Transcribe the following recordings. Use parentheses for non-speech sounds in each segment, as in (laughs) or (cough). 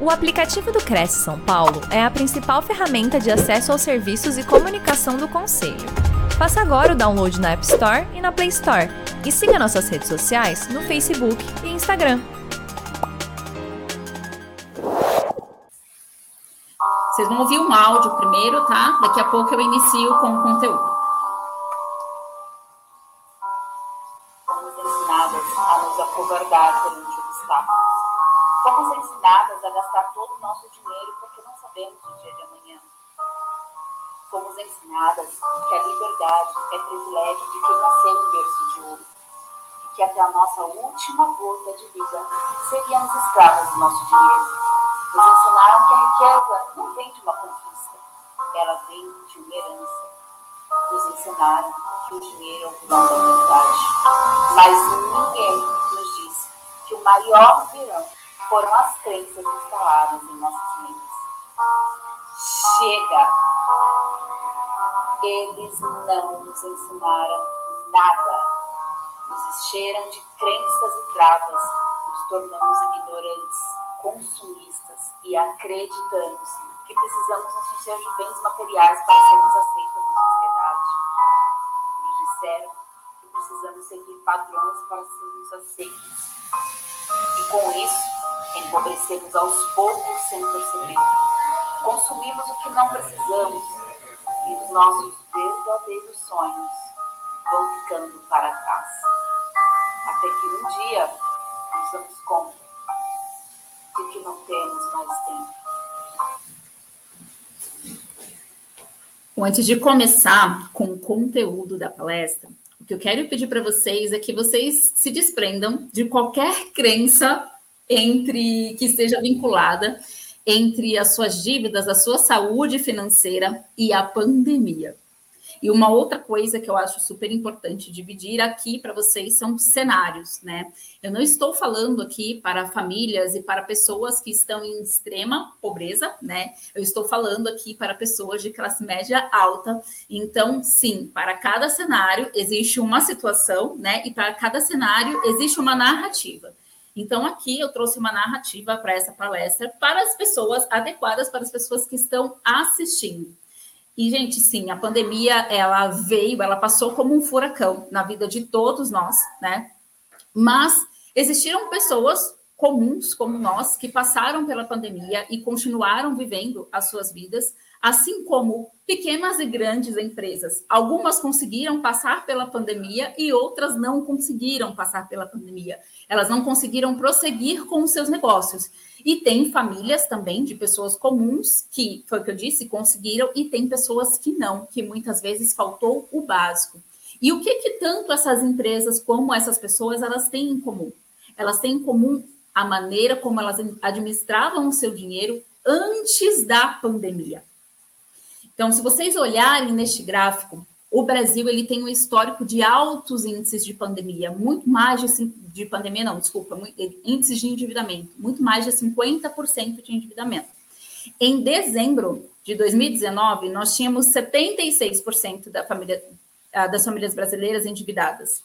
O aplicativo do Cresce São Paulo é a principal ferramenta de acesso aos serviços e comunicação do Conselho. Faça agora o download na App Store e na Play Store. E siga nossas redes sociais no Facebook e Instagram. Vocês vão ouvir um áudio primeiro, tá? Daqui a pouco eu inicio com o conteúdo. Ensinadas a nos acovardar perante obstáculos. Fomos ensinadas a gastar todo o nosso dinheiro porque não sabemos o dia de amanhã. Fomos ensinadas que a liberdade é privilégio de quem nasceu em berço de ouro e que até a nossa última gota de vida seríamos escravas do nosso dinheiro. Nos ensinaram que a riqueza não vem de uma conquista, ela vem de uma herança. Nos ensinaram que o dinheiro é o vilão da humanidade. Mas ninguém nos disse que o maior vilão foram as crenças instaladas em nossas mentes. Chega! Eles não nos ensinaram nada. Nos encheram de crenças e travas, nos tornamos ignorantes, consumistas e acreditamos que precisamos nos encher de bens materiais para sermos aceitos na sociedade. Nos disseram que precisamos seguir padrões para sermos aceitos. E com isso, empobrecemos aos poucos sem perceber. Consumimos o que não precisamos e os nossos verdadeiros sonhos vão ficando para trás. Até que um dia nos damos conta de que não temos mais tempo. Antes de começar com o conteúdo da palestra, o que eu quero pedir para vocês é que vocês se desprendam de qualquer crença entre que esteja vinculada entre as suas dívidas, a sua saúde financeira e a pandemia. E uma outra coisa que eu acho super importante dividir aqui para vocês são cenários, né? Eu não estou falando aqui para famílias e para pessoas que estão em extrema pobreza, né? Eu estou falando aqui para pessoas de classe média alta. Então, sim, para cada cenário existe uma situação, né? E para cada cenário existe uma narrativa. Então, aqui eu trouxe uma narrativa para essa palestra para as pessoas adequadas, para as pessoas que estão assistindo. E, gente, sim, a pandemia, ela veio, ela passou como um furacão na vida de todos nós, né? Mas existiram pessoas comuns como nós que passaram pela pandemia e continuaram vivendo as suas vidas, assim como pequenas e grandes empresas. Algumas conseguiram passar pela pandemia e outras não conseguiram passar pela pandemia. Elas não conseguiram prosseguir com os seus negócios. E tem famílias também de pessoas comuns que, foi o que eu disse, conseguiram, e tem pessoas que não, que muitas vezes faltou o básico. E o que, que tanto essas empresas como essas pessoas elas têm em comum? Elas têm em comum a maneira como elas administravam o seu dinheiro antes da pandemia. Então, se vocês olharem neste gráfico, o Brasil ele tem um histórico de altos índices de pandemia, muito mais de, de pandemia, não, desculpa, índices de endividamento, muito mais de 50% de endividamento. Em dezembro de 2019, nós tínhamos 76% da família, ah, das famílias brasileiras endividadas.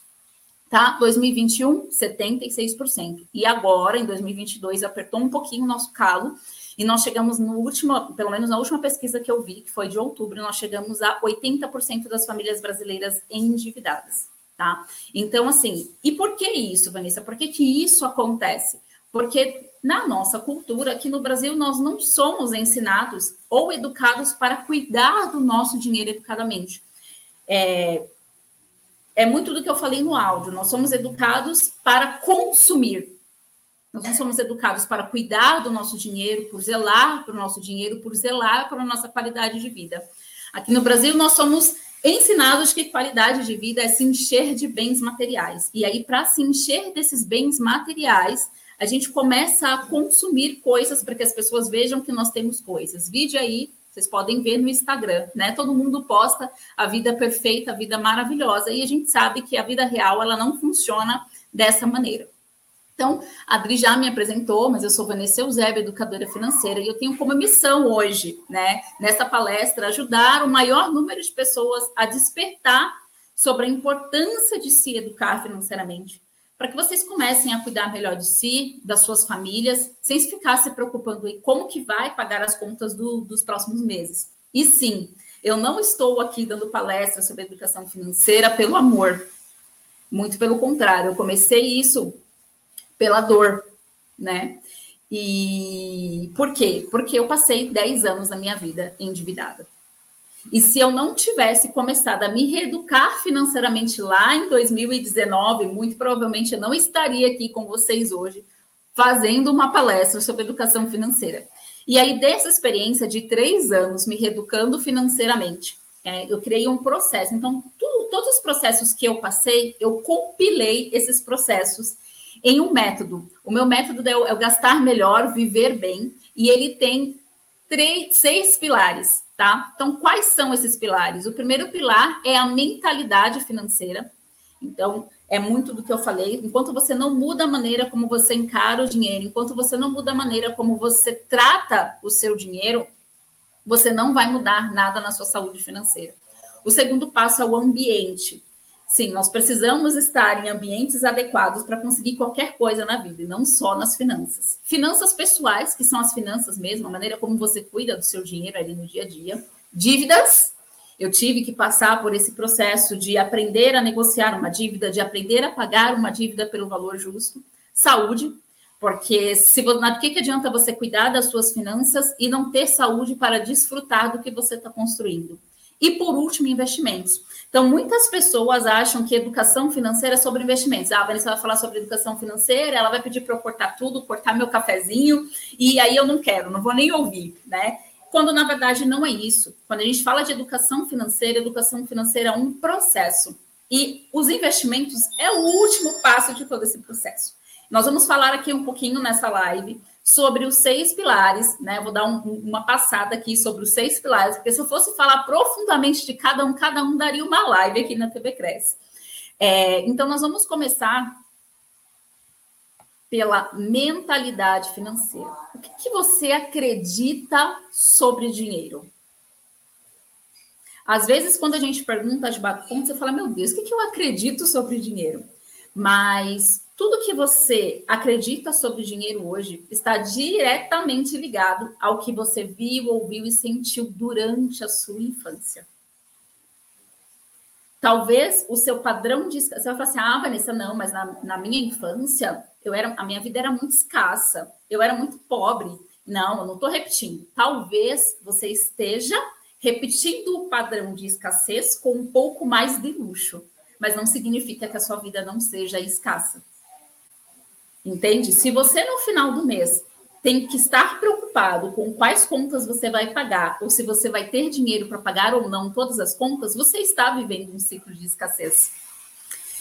Tá? 2021, 76%. E agora, em 2022, apertou um pouquinho o nosso calo e nós chegamos no último, pelo menos na última pesquisa que eu vi, que foi de outubro, nós chegamos a 80% das famílias brasileiras endividadas, tá? Então, assim, e por que isso, Vanessa? Por que, que isso acontece? Porque na nossa cultura, aqui no Brasil, nós não somos ensinados ou educados para cuidar do nosso dinheiro educadamente. É, é muito do que eu falei no áudio, nós somos educados para consumir, nós não somos educados para cuidar do nosso dinheiro, por zelar para o nosso dinheiro, por zelar para a nossa qualidade de vida. Aqui no Brasil, nós somos ensinados que qualidade de vida é se encher de bens materiais. E aí, para se encher desses bens materiais, a gente começa a consumir coisas para que as pessoas vejam que nós temos coisas. Vídeo aí, vocês podem ver no Instagram, né? Todo mundo posta a vida perfeita, a vida maravilhosa, e a gente sabe que a vida real ela não funciona dessa maneira. Então, a Adri já me apresentou, mas eu sou Vanessa Eusébio, educadora financeira, e eu tenho como missão hoje, né, nessa palestra, ajudar o maior número de pessoas a despertar sobre a importância de se educar financeiramente, para que vocês comecem a cuidar melhor de si, das suas famílias, sem ficar se preocupando em como que vai pagar as contas do, dos próximos meses. E sim, eu não estou aqui dando palestra sobre educação financeira pelo amor. Muito pelo contrário, eu comecei isso pela dor, né? E por quê? Porque eu passei 10 anos da minha vida endividada. E se eu não tivesse começado a me reeducar financeiramente lá em 2019, muito provavelmente eu não estaria aqui com vocês hoje fazendo uma palestra sobre educação financeira. E aí, dessa experiência de três anos me reeducando financeiramente, é, eu criei um processo. Então, todos os processos que eu passei, eu compilei esses processos em um método. O meu método é o, é o gastar melhor, viver bem, e ele tem três, seis pilares tá? Então, quais são esses pilares? O primeiro pilar é a mentalidade financeira. Então, é muito do que eu falei. Enquanto você não muda a maneira como você encara o dinheiro, enquanto você não muda a maneira como você trata o seu dinheiro, você não vai mudar nada na sua saúde financeira. O segundo passo é o ambiente. Sim, nós precisamos estar em ambientes adequados para conseguir qualquer coisa na vida, e não só nas finanças. Finanças pessoais, que são as finanças mesmo, a maneira como você cuida do seu dinheiro ali no dia a dia. Dívidas, eu tive que passar por esse processo de aprender a negociar uma dívida, de aprender a pagar uma dívida pelo valor justo. Saúde, porque se por que, que adianta você cuidar das suas finanças e não ter saúde para desfrutar do que você está construindo? E por último, investimentos. Então, muitas pessoas acham que educação financeira é sobre investimentos. Ah, a Vanessa vai falar sobre educação financeira, ela vai pedir para eu cortar tudo, cortar meu cafezinho, e aí eu não quero, não vou nem ouvir, né? Quando na verdade não é isso. Quando a gente fala de educação financeira, educação financeira é um processo. E os investimentos é o último passo de todo esse processo. Nós vamos falar aqui um pouquinho nessa live sobre os seis pilares, né? vou dar um, uma passada aqui sobre os seis pilares, porque se eu fosse falar profundamente de cada um, cada um daria uma live aqui na TV Cresce. É, então, nós vamos começar pela mentalidade financeira. O que, que você acredita sobre dinheiro? Às vezes, quando a gente pergunta de bato você fala, meu Deus, o que, que eu acredito sobre dinheiro? Mas tudo que você acredita sobre dinheiro hoje está diretamente ligado ao que você viu, ouviu e sentiu durante a sua infância. Talvez o seu padrão de. Você vai falar assim, ah, Vanessa, não, mas na, na minha infância, eu era, a minha vida era muito escassa, eu era muito pobre. Não, eu não estou repetindo. Talvez você esteja repetindo o padrão de escassez com um pouco mais de luxo, mas não significa que a sua vida não seja escassa. Entende? Se você no final do mês tem que estar preocupado com quais contas você vai pagar, ou se você vai ter dinheiro para pagar ou não todas as contas, você está vivendo um ciclo de escassez.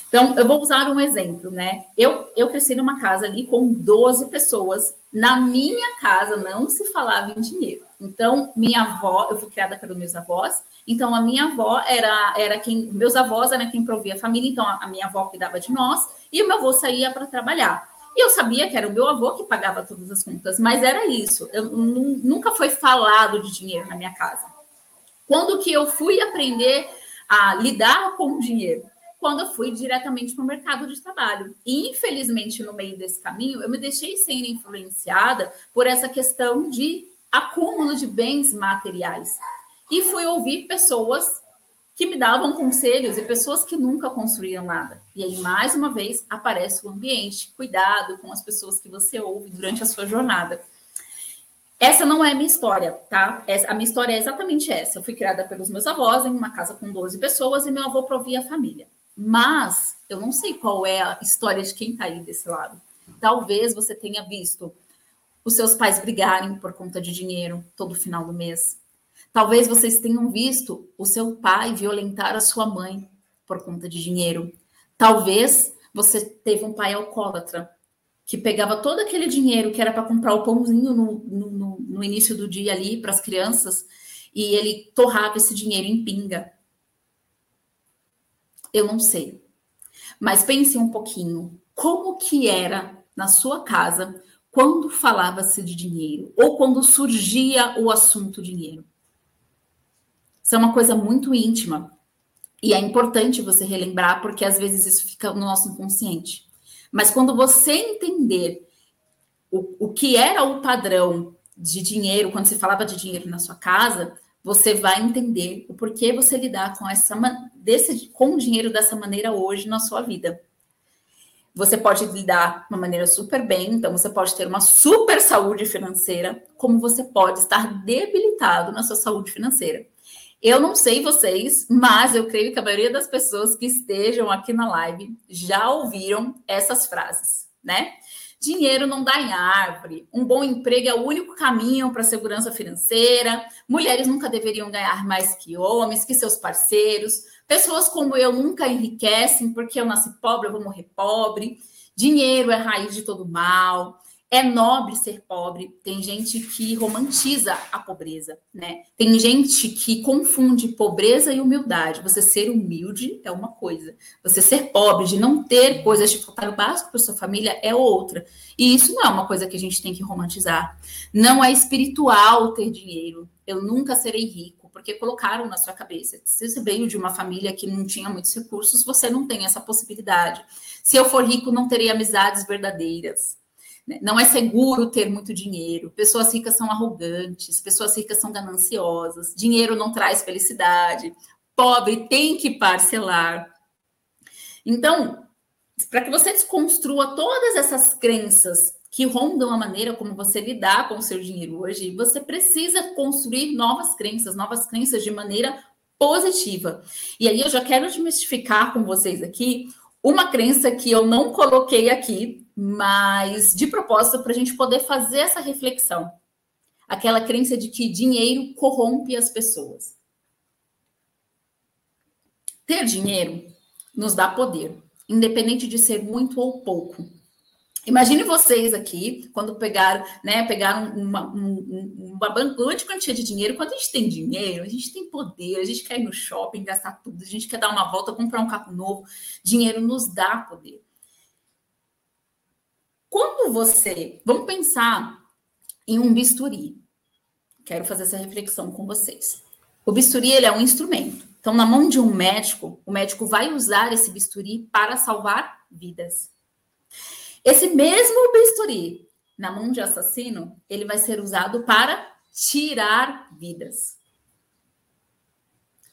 Então, eu vou usar um exemplo, né? Eu, eu cresci numa casa ali com 12 pessoas. Na minha casa não se falava em dinheiro. Então, minha avó, eu fui criada pelos meus avós, então a minha avó era, era quem, meus avós eram quem provia a família, então a, minha avó cuidava de nós, e o meu avô saía para trabalhar. E eu sabia que era o meu avô que pagava todas as contas, mas era isso. Eu, nunca foi falado de dinheiro na minha casa. Quando que eu fui aprender a lidar com o dinheiro? Quando eu fui diretamente para o mercado de trabalho. E, infelizmente, no meio desse caminho, eu me deixei sendo influenciada por essa questão de acúmulo de bens materiais. E fui ouvir pessoas que me davam conselhos e pessoas que nunca construíam nada. E aí, mais uma vez, aparece o ambiente. Cuidado com as pessoas que você ouve durante a sua jornada. Essa não é a minha história, tá? A minha história é exatamente essa. Eu fui criada pelos meus avós em uma casa com 12 pessoas e meu avô provia a família. Mas eu não sei qual é a história de quem está aí desse lado. Talvez você tenha visto os seus pais brigarem por conta de dinheiro todo final do mês. Talvez vocês tenham visto o seu pai violentar a sua mãe por conta de dinheiro. Talvez você teve um pai alcoólatra que pegava todo aquele dinheiro que era para comprar o pãozinho no, no, no início do dia ali para as crianças e ele torrava esse dinheiro em pinga. Eu não sei. Mas pense um pouquinho, como que era na sua casa quando falava-se de dinheiro ou quando surgia o assunto dinheiro? Isso é uma coisa muito íntima. E é importante você relembrar, porque às vezes isso fica no nosso inconsciente. Mas quando você entender o, o que era o padrão de dinheiro, quando se falava de dinheiro na sua casa, você vai entender o porquê você lidar com essa desse, com o dinheiro dessa maneira hoje na sua vida. Você pode lidar de uma maneira super bem, então você pode ter uma super saúde financeira, como você pode estar debilitado na sua saúde financeira. Eu não sei vocês, mas eu creio que a maioria das pessoas que estejam aqui na live já ouviram essas frases, né? Dinheiro não dá em árvore. Um bom emprego é o único caminho para a segurança financeira. Mulheres nunca deveriam ganhar mais que homens, que seus parceiros. Pessoas como eu nunca enriquecem porque eu nasci pobre, eu vou morrer pobre. Dinheiro é raiz de todo mal. É nobre ser pobre. Tem gente que romantiza a pobreza, né? Tem gente que confunde pobreza e humildade. Você ser humilde é uma coisa. Você ser pobre, de não ter coisas de faltar o básico para sua família é outra. E isso não é uma coisa que a gente tem que romantizar. Não é espiritual ter dinheiro. Eu nunca serei rico, porque colocaram na sua cabeça. Se você veio de uma família que não tinha muitos recursos, você não tem essa possibilidade. Se eu for rico, não terei amizades verdadeiras. Né? Não é seguro ter muito dinheiro. Pessoas ricas são arrogantes, pessoas ricas são gananciosas. Dinheiro não traz felicidade. Pobre tem que parcelar. Então, para que você desconstrua todas essas crenças que rondam a maneira como você lidar com o seu dinheiro hoje, você precisa construir novas crenças, novas crenças de maneira positiva. E aí eu já quero desmistificar com vocês aqui uma crença que eu não coloquei aqui, mas de propósito para a gente poder fazer essa reflexão. Aquela crença de que dinheiro corrompe as pessoas. Ter dinheiro nos dá poder, independente de ser muito ou pouco. Imagine vocês aqui, quando pegaram, né, pegaram uma, um, uma grande quantia de dinheiro. Quando a gente tem dinheiro, a gente tem poder, a gente quer ir no shopping, gastar tudo, a gente quer dar uma volta, comprar um carro novo. Dinheiro nos dá poder. Quando você. Vamos pensar em um bisturi. Quero fazer essa reflexão com vocês. O bisturi ele é um instrumento. Então, na mão de um médico, o médico vai usar esse bisturi para salvar vidas. Esse mesmo bisturi, na mão de assassino, ele vai ser usado para tirar vidas.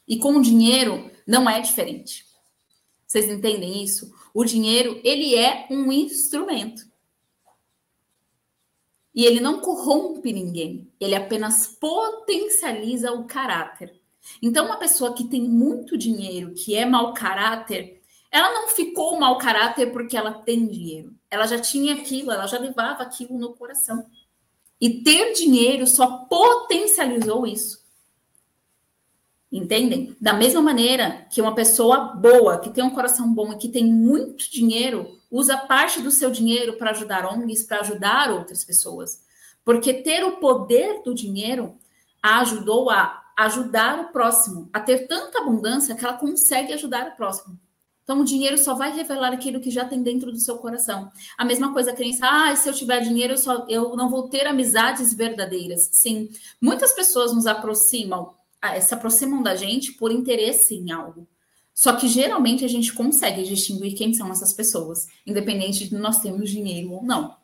E com o dinheiro não é diferente. Vocês entendem isso? O dinheiro, ele é um instrumento. E ele não corrompe ninguém, ele apenas potencializa o caráter. Então, uma pessoa que tem muito dinheiro, que é mau caráter, ela não ficou mau caráter porque ela tem dinheiro. Ela já tinha aquilo, ela já levava aquilo no coração. E ter dinheiro só potencializou isso. Entendem? Da mesma maneira que uma pessoa boa, que tem um coração bom e que tem muito dinheiro, usa parte do seu dinheiro para ajudar ONGs, para ajudar outras pessoas. Porque ter o poder do dinheiro a ajudou a ajudar o próximo, a ter tanta abundância que ela consegue ajudar o próximo. Então, o dinheiro só vai revelar aquilo que já tem dentro do seu coração. A mesma coisa, a crença, ah, se eu tiver dinheiro, eu, só, eu não vou ter amizades verdadeiras. Sim, muitas pessoas nos aproximam, ah, se aproximam da gente por interesse em algo. Só que geralmente a gente consegue distinguir quem são essas pessoas, independente de nós termos dinheiro ou não.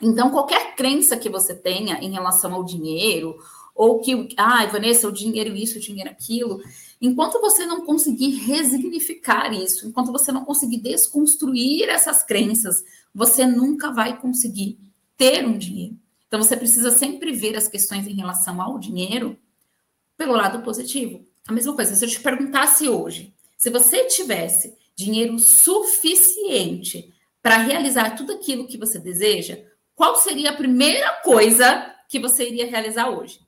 Então, qualquer crença que você tenha em relação ao dinheiro, ou que, ah, Vanessa, o dinheiro isso, o dinheiro aquilo, enquanto você não conseguir resignificar isso, enquanto você não conseguir desconstruir essas crenças, você nunca vai conseguir ter um dinheiro. Então, você precisa sempre ver as questões em relação ao dinheiro pelo lado positivo. A mesma coisa, se eu te perguntasse hoje, se você tivesse dinheiro suficiente para realizar tudo aquilo que você deseja, qual seria a primeira coisa que você iria realizar hoje?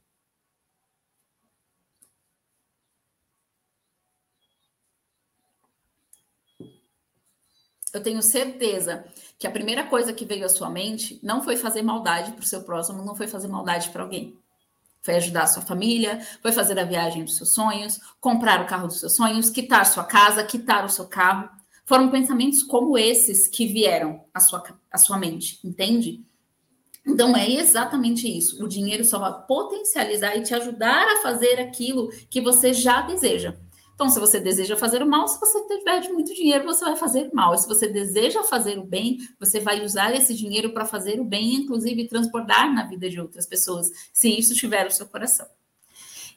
Eu tenho certeza que a primeira coisa que veio à sua mente não foi fazer maldade para o seu próximo, não foi fazer maldade para alguém. Foi ajudar a sua família, foi fazer a viagem dos seus sonhos, comprar o carro dos seus sonhos, quitar sua casa, quitar o seu carro. Foram pensamentos como esses que vieram à sua, à sua mente, entende? Então é exatamente isso. O dinheiro só vai potencializar e te ajudar a fazer aquilo que você já deseja. Então, se você deseja fazer o mal, se você tiver muito dinheiro, você vai fazer mal. E se você deseja fazer o bem, você vai usar esse dinheiro para fazer o bem, inclusive transbordar na vida de outras pessoas, se isso tiver o seu coração.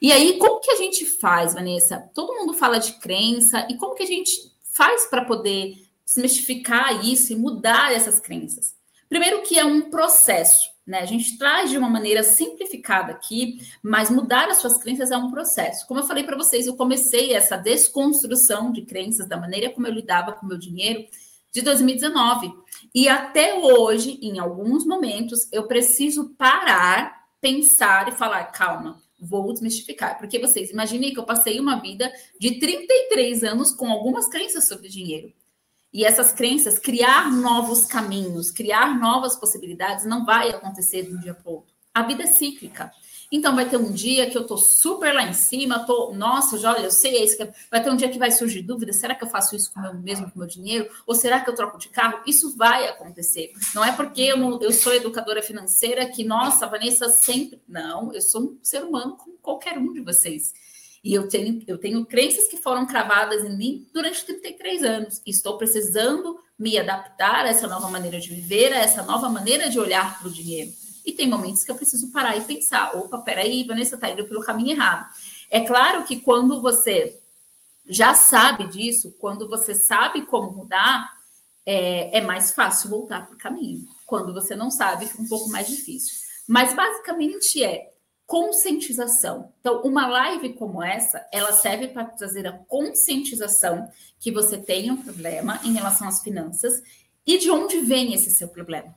E aí, como que a gente faz, Vanessa? Todo mundo fala de crença, e como que a gente faz para poder desmistificar isso e mudar essas crenças? Primeiro que é um processo, né? A gente traz de uma maneira simplificada aqui, mas mudar as suas crenças é um processo. Como eu falei para vocês, eu comecei essa desconstrução de crenças da maneira como eu lidava com meu dinheiro de 2019. E até hoje, em alguns momentos, eu preciso parar, pensar e falar, calma, vou desmistificar. Porque vocês imaginem que eu passei uma vida de 33 anos com algumas crenças sobre dinheiro. E essas crenças, criar novos caminhos, criar novas possibilidades, não vai acontecer de um dia para o outro. A vida é cíclica. Então, vai ter um dia que eu tô super lá em cima, tô, nossa, já, olha, eu sei é isso. Que... Vai ter um dia que vai surgir dúvida: será que eu faço isso com meu, mesmo com meu dinheiro? Ou será que eu troco de carro? Isso vai acontecer. Não é porque eu, eu sou educadora financeira que, nossa, Vanessa sempre. Não, eu sou um ser humano como qualquer um de vocês. E eu tenho, eu tenho crenças que foram cravadas em mim durante 33 anos. Estou precisando me adaptar a essa nova maneira de viver, a essa nova maneira de olhar para o dinheiro. E tem momentos que eu preciso parar e pensar: opa, peraí, Vanessa está indo pelo caminho errado. É claro que quando você já sabe disso, quando você sabe como mudar, é, é mais fácil voltar para o caminho. Quando você não sabe, fica um pouco mais difícil. Mas basicamente é conscientização. Então, uma live como essa, ela serve para trazer a conscientização que você tem um problema em relação às finanças e de onde vem esse seu problema.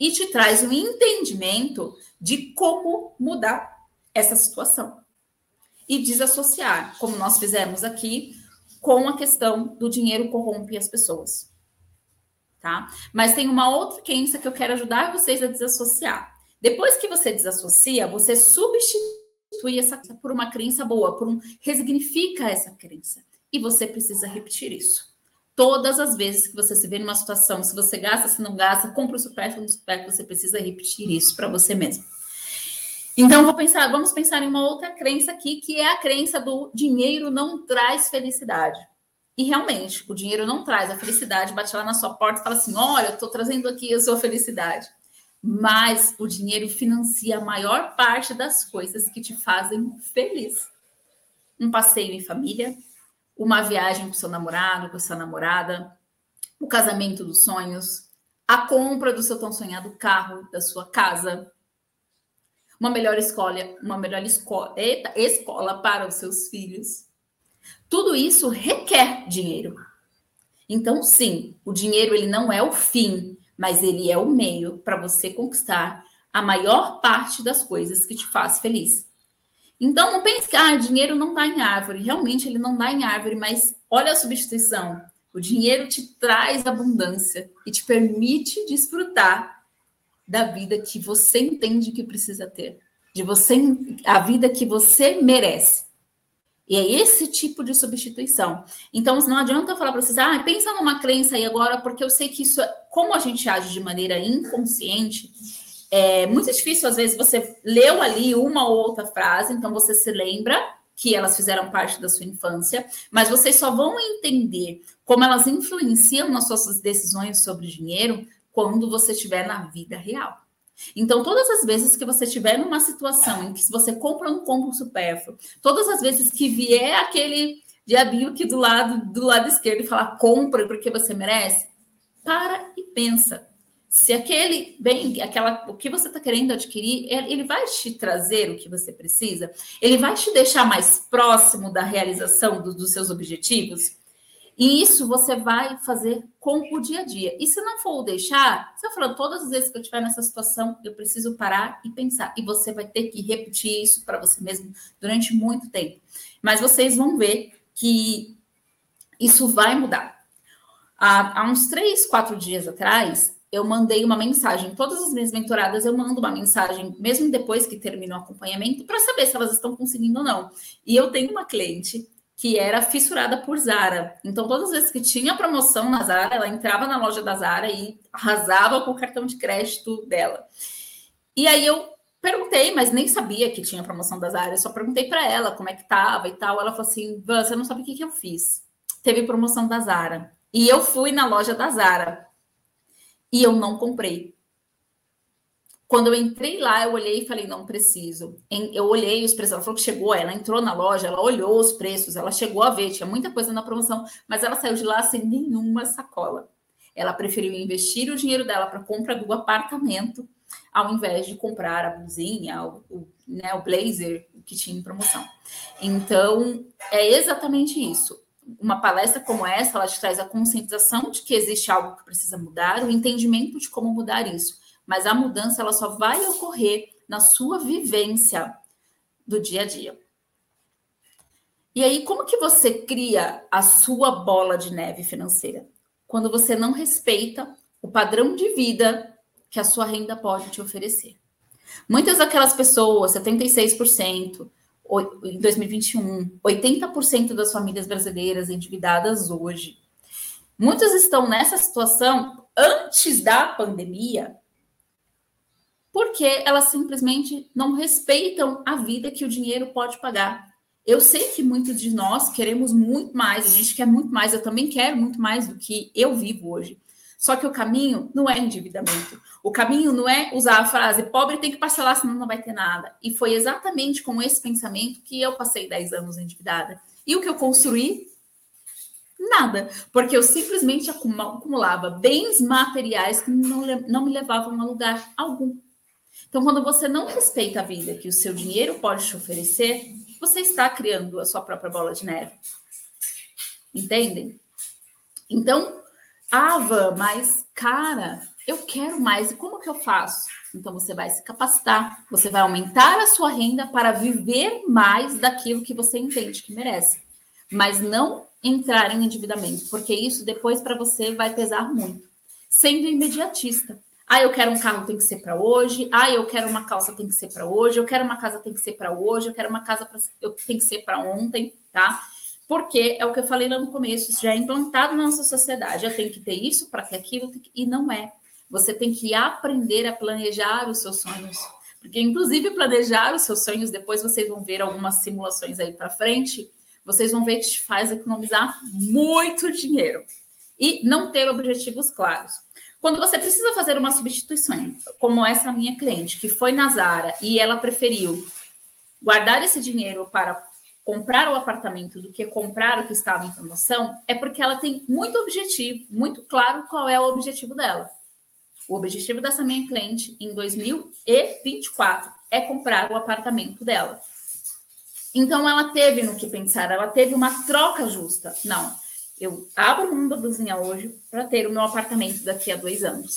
E te traz um entendimento de como mudar essa situação. E desassociar, como nós fizemos aqui, com a questão do dinheiro corrompe as pessoas. Tá? Mas tem uma outra crença que eu quero ajudar vocês a desassociar depois que você desassocia, você substitui essa por uma crença boa, por um resignifica essa crença. E você precisa repetir isso. Todas as vezes que você se vê numa situação, se você gasta, se não gasta, compra o supérfluo, no supérfluo, você precisa repetir isso para você mesmo. Então, vou pensar, vamos pensar em uma outra crença aqui, que é a crença do dinheiro não traz felicidade. E realmente, o dinheiro não traz a felicidade, bate lá na sua porta e fala assim: olha, eu estou trazendo aqui a sua felicidade mas o dinheiro financia a maior parte das coisas que te fazem feliz. Um passeio em família, uma viagem com seu namorado, com sua namorada, o casamento dos sonhos, a compra do seu tão sonhado carro, da sua casa, uma melhor escola, uma melhor escola, eita, escola para os seus filhos. Tudo isso requer dinheiro. Então, sim, o dinheiro ele não é o fim, mas ele é o meio para você conquistar a maior parte das coisas que te faz feliz. Então, não pense que ah, dinheiro não dá em árvore. Realmente, ele não dá em árvore, mas olha a substituição. O dinheiro te traz abundância e te permite desfrutar da vida que você entende que precisa ter, de você a vida que você merece. E é esse tipo de substituição. Então, não adianta eu falar para vocês, ah, pensa numa crença aí agora, porque eu sei que isso, é, como a gente age de maneira inconsciente, é muito difícil, às vezes, você leu ali uma ou outra frase, então você se lembra que elas fizeram parte da sua infância, mas vocês só vão entender como elas influenciam nas suas decisões sobre dinheiro quando você estiver na vida real. Então, todas as vezes que você estiver numa situação em que você compra um combo supérfluo, todas as vezes que vier aquele diabinho aqui do lado do lado esquerdo e falar compra porque você merece, para e pensa. Se aquele bem, aquela o que você está querendo adquirir, ele vai te trazer o que você precisa, ele vai te deixar mais próximo da realização do, dos seus objetivos. E isso você vai fazer com o dia a dia. E se não for o deixar, você falando, todas as vezes que eu estiver nessa situação, eu preciso parar e pensar. E você vai ter que repetir isso para você mesmo durante muito tempo. Mas vocês vão ver que isso vai mudar. Há, há uns três, quatro dias atrás, eu mandei uma mensagem. Todas as minhas mentoradas eu mando uma mensagem, mesmo depois que termina o acompanhamento, para saber se elas estão conseguindo ou não. E eu tenho uma cliente que era fissurada por Zara. Então, todas as vezes que tinha promoção na Zara, ela entrava na loja da Zara e arrasava com o cartão de crédito dela. E aí eu perguntei, mas nem sabia que tinha promoção das áreas. Só perguntei para ela como é que tava e tal. Ela falou assim: você não sabe o que, que eu fiz. Teve promoção da Zara. E eu fui na loja da Zara. E eu não comprei. Quando eu entrei lá, eu olhei e falei, não preciso. Eu olhei os preços, ela falou que chegou, ela entrou na loja, ela olhou os preços, ela chegou a ver, tinha muita coisa na promoção, mas ela saiu de lá sem nenhuma sacola. Ela preferiu investir o dinheiro dela para compra do apartamento ao invés de comprar a blusinha, o, o, né, o blazer que tinha em promoção. Então, é exatamente isso. Uma palestra como essa, ela te traz a conscientização de que existe algo que precisa mudar, o entendimento de como mudar isso. Mas a mudança, ela só vai ocorrer na sua vivência do dia a dia. E aí, como que você cria a sua bola de neve financeira? Quando você não respeita o padrão de vida que a sua renda pode te oferecer. Muitas daquelas pessoas, 76%, em 2021, 80% das famílias brasileiras endividadas hoje. Muitos estão nessa situação antes da pandemia, porque elas simplesmente não respeitam a vida que o dinheiro pode pagar. Eu sei que muitos de nós queremos muito mais, a gente quer muito mais, eu também quero muito mais do que eu vivo hoje. Só que o caminho não é endividamento. O caminho não é usar a frase pobre tem que parcelar, senão não vai ter nada. E foi exatamente com esse pensamento que eu passei 10 anos endividada. E o que eu construí? Nada. Porque eu simplesmente acumulava bens materiais que não, não me levavam a lugar algum. Então, quando você não respeita a vida que o seu dinheiro pode te oferecer, você está criando a sua própria bola de neve. Entendem? Então, Van, mas cara, eu quero mais. E como que eu faço? Então você vai se capacitar, você vai aumentar a sua renda para viver mais daquilo que você entende que merece. Mas não entrar em endividamento, porque isso depois para você vai pesar muito. Sendo imediatista. Ah, eu quero um carro, tem que ser para hoje. Ah, eu quero uma calça, tem que ser para hoje. Eu quero uma casa, tem que ser para hoje. Eu quero uma casa, pra... eu tem que ser para ontem, tá? Porque é o que eu falei lá no começo, isso já é implantado na nossa sociedade. Eu tenho que ter isso para ter aquilo, e não é. Você tem que aprender a planejar os seus sonhos. Porque, inclusive, planejar os seus sonhos, depois vocês vão ver algumas simulações aí para frente, vocês vão ver que te faz economizar muito dinheiro. E não ter objetivos claros. Quando você precisa fazer uma substituição, como essa minha cliente, que foi na Zara e ela preferiu guardar esse dinheiro para comprar o apartamento do que comprar o que estava em promoção, é porque ela tem muito objetivo, muito claro qual é o objetivo dela. O objetivo dessa minha cliente em 2024 é comprar o apartamento dela. Então ela teve no que pensar, ela teve uma troca justa. Não, eu abro mão da blusinha hoje para ter o meu apartamento daqui a dois anos.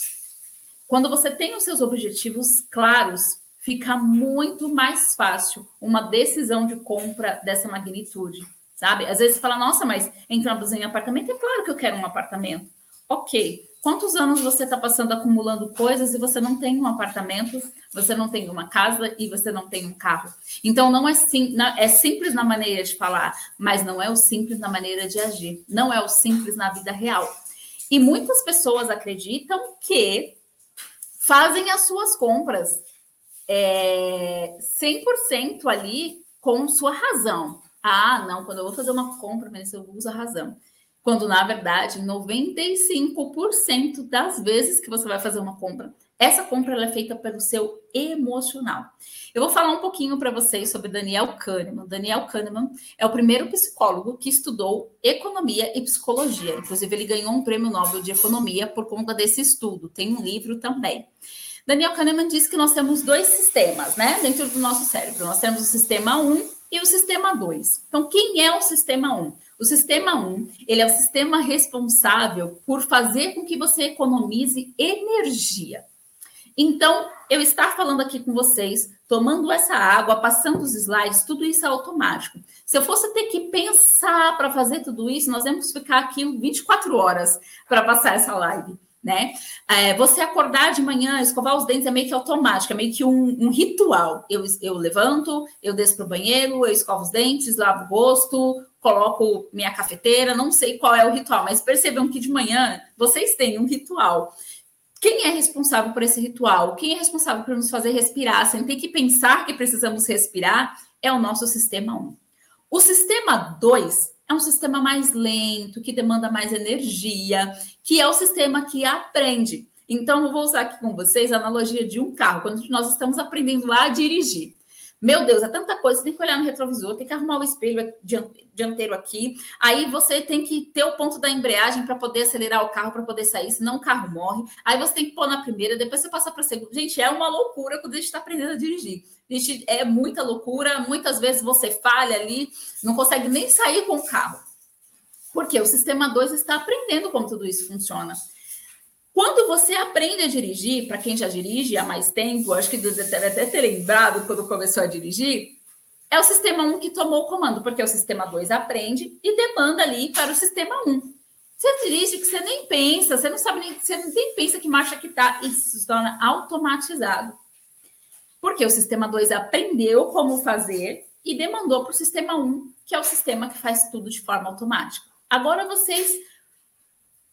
Quando você tem os seus objetivos claros, fica muito mais fácil uma decisão de compra dessa magnitude, sabe? Às vezes você fala, nossa, mas entramos em apartamento, é claro que eu quero um apartamento. Ok, quantos anos você está passando acumulando coisas e você não tem um apartamento, você não tem uma casa e você não tem um carro? Então não é sim, é simples na maneira de falar, mas não é o simples na maneira de agir, não é o simples na vida real. E muitas pessoas acreditam que fazem as suas compras é, 100% ali com sua razão. Ah, não, quando eu vou fazer uma compra, eu uso a razão. Quando, na verdade, 95% das vezes que você vai fazer uma compra, essa compra é feita pelo seu emocional. Eu vou falar um pouquinho para vocês sobre Daniel Kahneman. Daniel Kahneman é o primeiro psicólogo que estudou economia e psicologia. Inclusive, ele ganhou um prêmio Nobel de Economia por conta desse estudo. Tem um livro também. Daniel Kahneman diz que nós temos dois sistemas, né, dentro do nosso cérebro. Nós temos o sistema 1 e o sistema 2. Então, quem é o sistema 1? O sistema 1, ele é o sistema responsável por fazer com que você economize energia. Então, eu estar falando aqui com vocês, tomando essa água, passando os slides, tudo isso é automático. Se eu fosse ter que pensar para fazer tudo isso, nós vamos ficar aqui 24 horas para passar essa live né? É, você acordar de manhã, escovar os dentes é meio que automático, é meio que um, um ritual. Eu, eu levanto, eu desço para o banheiro, eu escovo os dentes, lavo o rosto, coloco minha cafeteira, não sei qual é o ritual, mas percebam que de manhã vocês têm um ritual. quem é responsável por esse ritual? Quem é responsável por nos fazer respirar sem ter que pensar que precisamos respirar? É o nosso sistema 1. O sistema 2 é um sistema mais lento, que demanda mais energia, que é o sistema que aprende. Então, eu vou usar aqui com vocês a analogia de um carro, quando nós estamos aprendendo a dirigir. Meu Deus, é tanta coisa, tem que olhar no retrovisor, tem que arrumar o espelho dianteiro aqui. Aí você tem que ter o ponto da embreagem para poder acelerar o carro, para poder sair, senão o carro morre. Aí você tem que pôr na primeira, depois você passa para a segunda. Gente, é uma loucura quando a gente está aprendendo a dirigir. Gente, é muita loucura. Muitas vezes você falha ali, não consegue nem sair com o carro. Porque o sistema 2 está aprendendo como tudo isso funciona. Quando você aprende a dirigir, para quem já dirige há mais tempo, acho que deve até ter lembrado quando começou a dirigir, é o sistema 1 que tomou o comando, porque o sistema 2 aprende e demanda ali para o sistema 1. Você dirige que você nem pensa, você não sabe nem, você nem pensa que marcha que está, isso se torna automatizado. Porque o sistema 2 aprendeu como fazer e demandou para o sistema 1, que é o sistema que faz tudo de forma automática. Agora vocês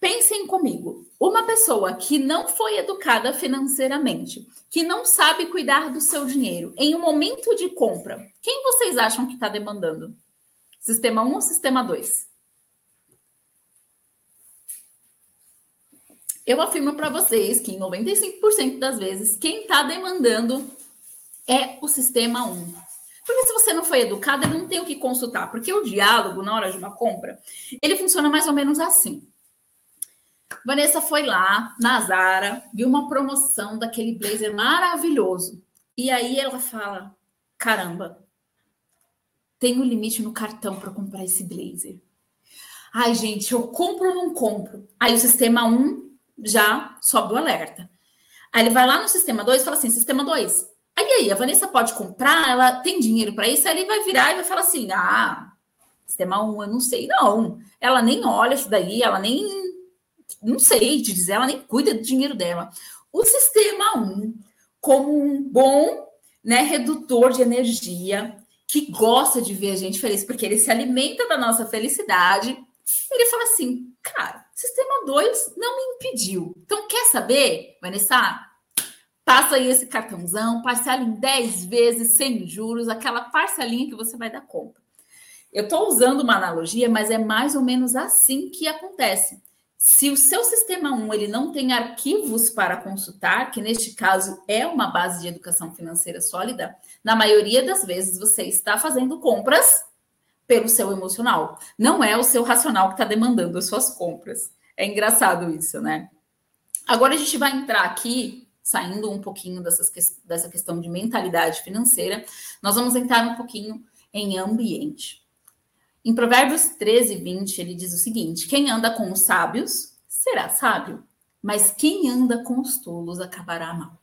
Pensem comigo, uma pessoa que não foi educada financeiramente, que não sabe cuidar do seu dinheiro, em um momento de compra, quem vocês acham que está demandando? Sistema 1 ou sistema 2? Eu afirmo para vocês que em 95% das vezes, quem está demandando é o sistema 1. Porque se você não foi educado, ele não tem o que consultar. Porque o diálogo na hora de uma compra, ele funciona mais ou menos assim. Vanessa foi lá na Zara, viu uma promoção daquele blazer maravilhoso. E aí ela fala: caramba, um limite no cartão para comprar esse blazer. Ai, gente, eu compro ou não compro? Aí o sistema 1 já sobe o alerta. Aí ele vai lá no sistema 2 e fala assim: sistema 2. Aí, aí, a Vanessa pode comprar, ela tem dinheiro para isso, aí ele vai virar e vai falar assim: ah, sistema 1, eu não sei, não. Ela nem olha isso daí, ela nem não sei te dizer, ela nem cuida do dinheiro dela. O sistema 1, como um bom né, redutor de energia, que gosta de ver a gente feliz, porque ele se alimenta da nossa felicidade, ele fala assim, cara, sistema 2 não me impediu. Então, quer saber, Vanessa? Passa aí esse cartãozão, parcela em 10 vezes, sem juros, aquela parcelinha que você vai dar conta. Eu estou usando uma analogia, mas é mais ou menos assim que acontece. Se o seu sistema 1 ele não tem arquivos para consultar, que neste caso é uma base de educação financeira sólida, na maioria das vezes você está fazendo compras pelo seu emocional. Não é o seu racional que está demandando as suas compras. É engraçado isso, né? Agora a gente vai entrar aqui, saindo um pouquinho dessas, dessa questão de mentalidade financeira, nós vamos entrar um pouquinho em ambiente. Em Provérbios 13, 20, ele diz o seguinte: Quem anda com os sábios será sábio, mas quem anda com os tolos acabará mal.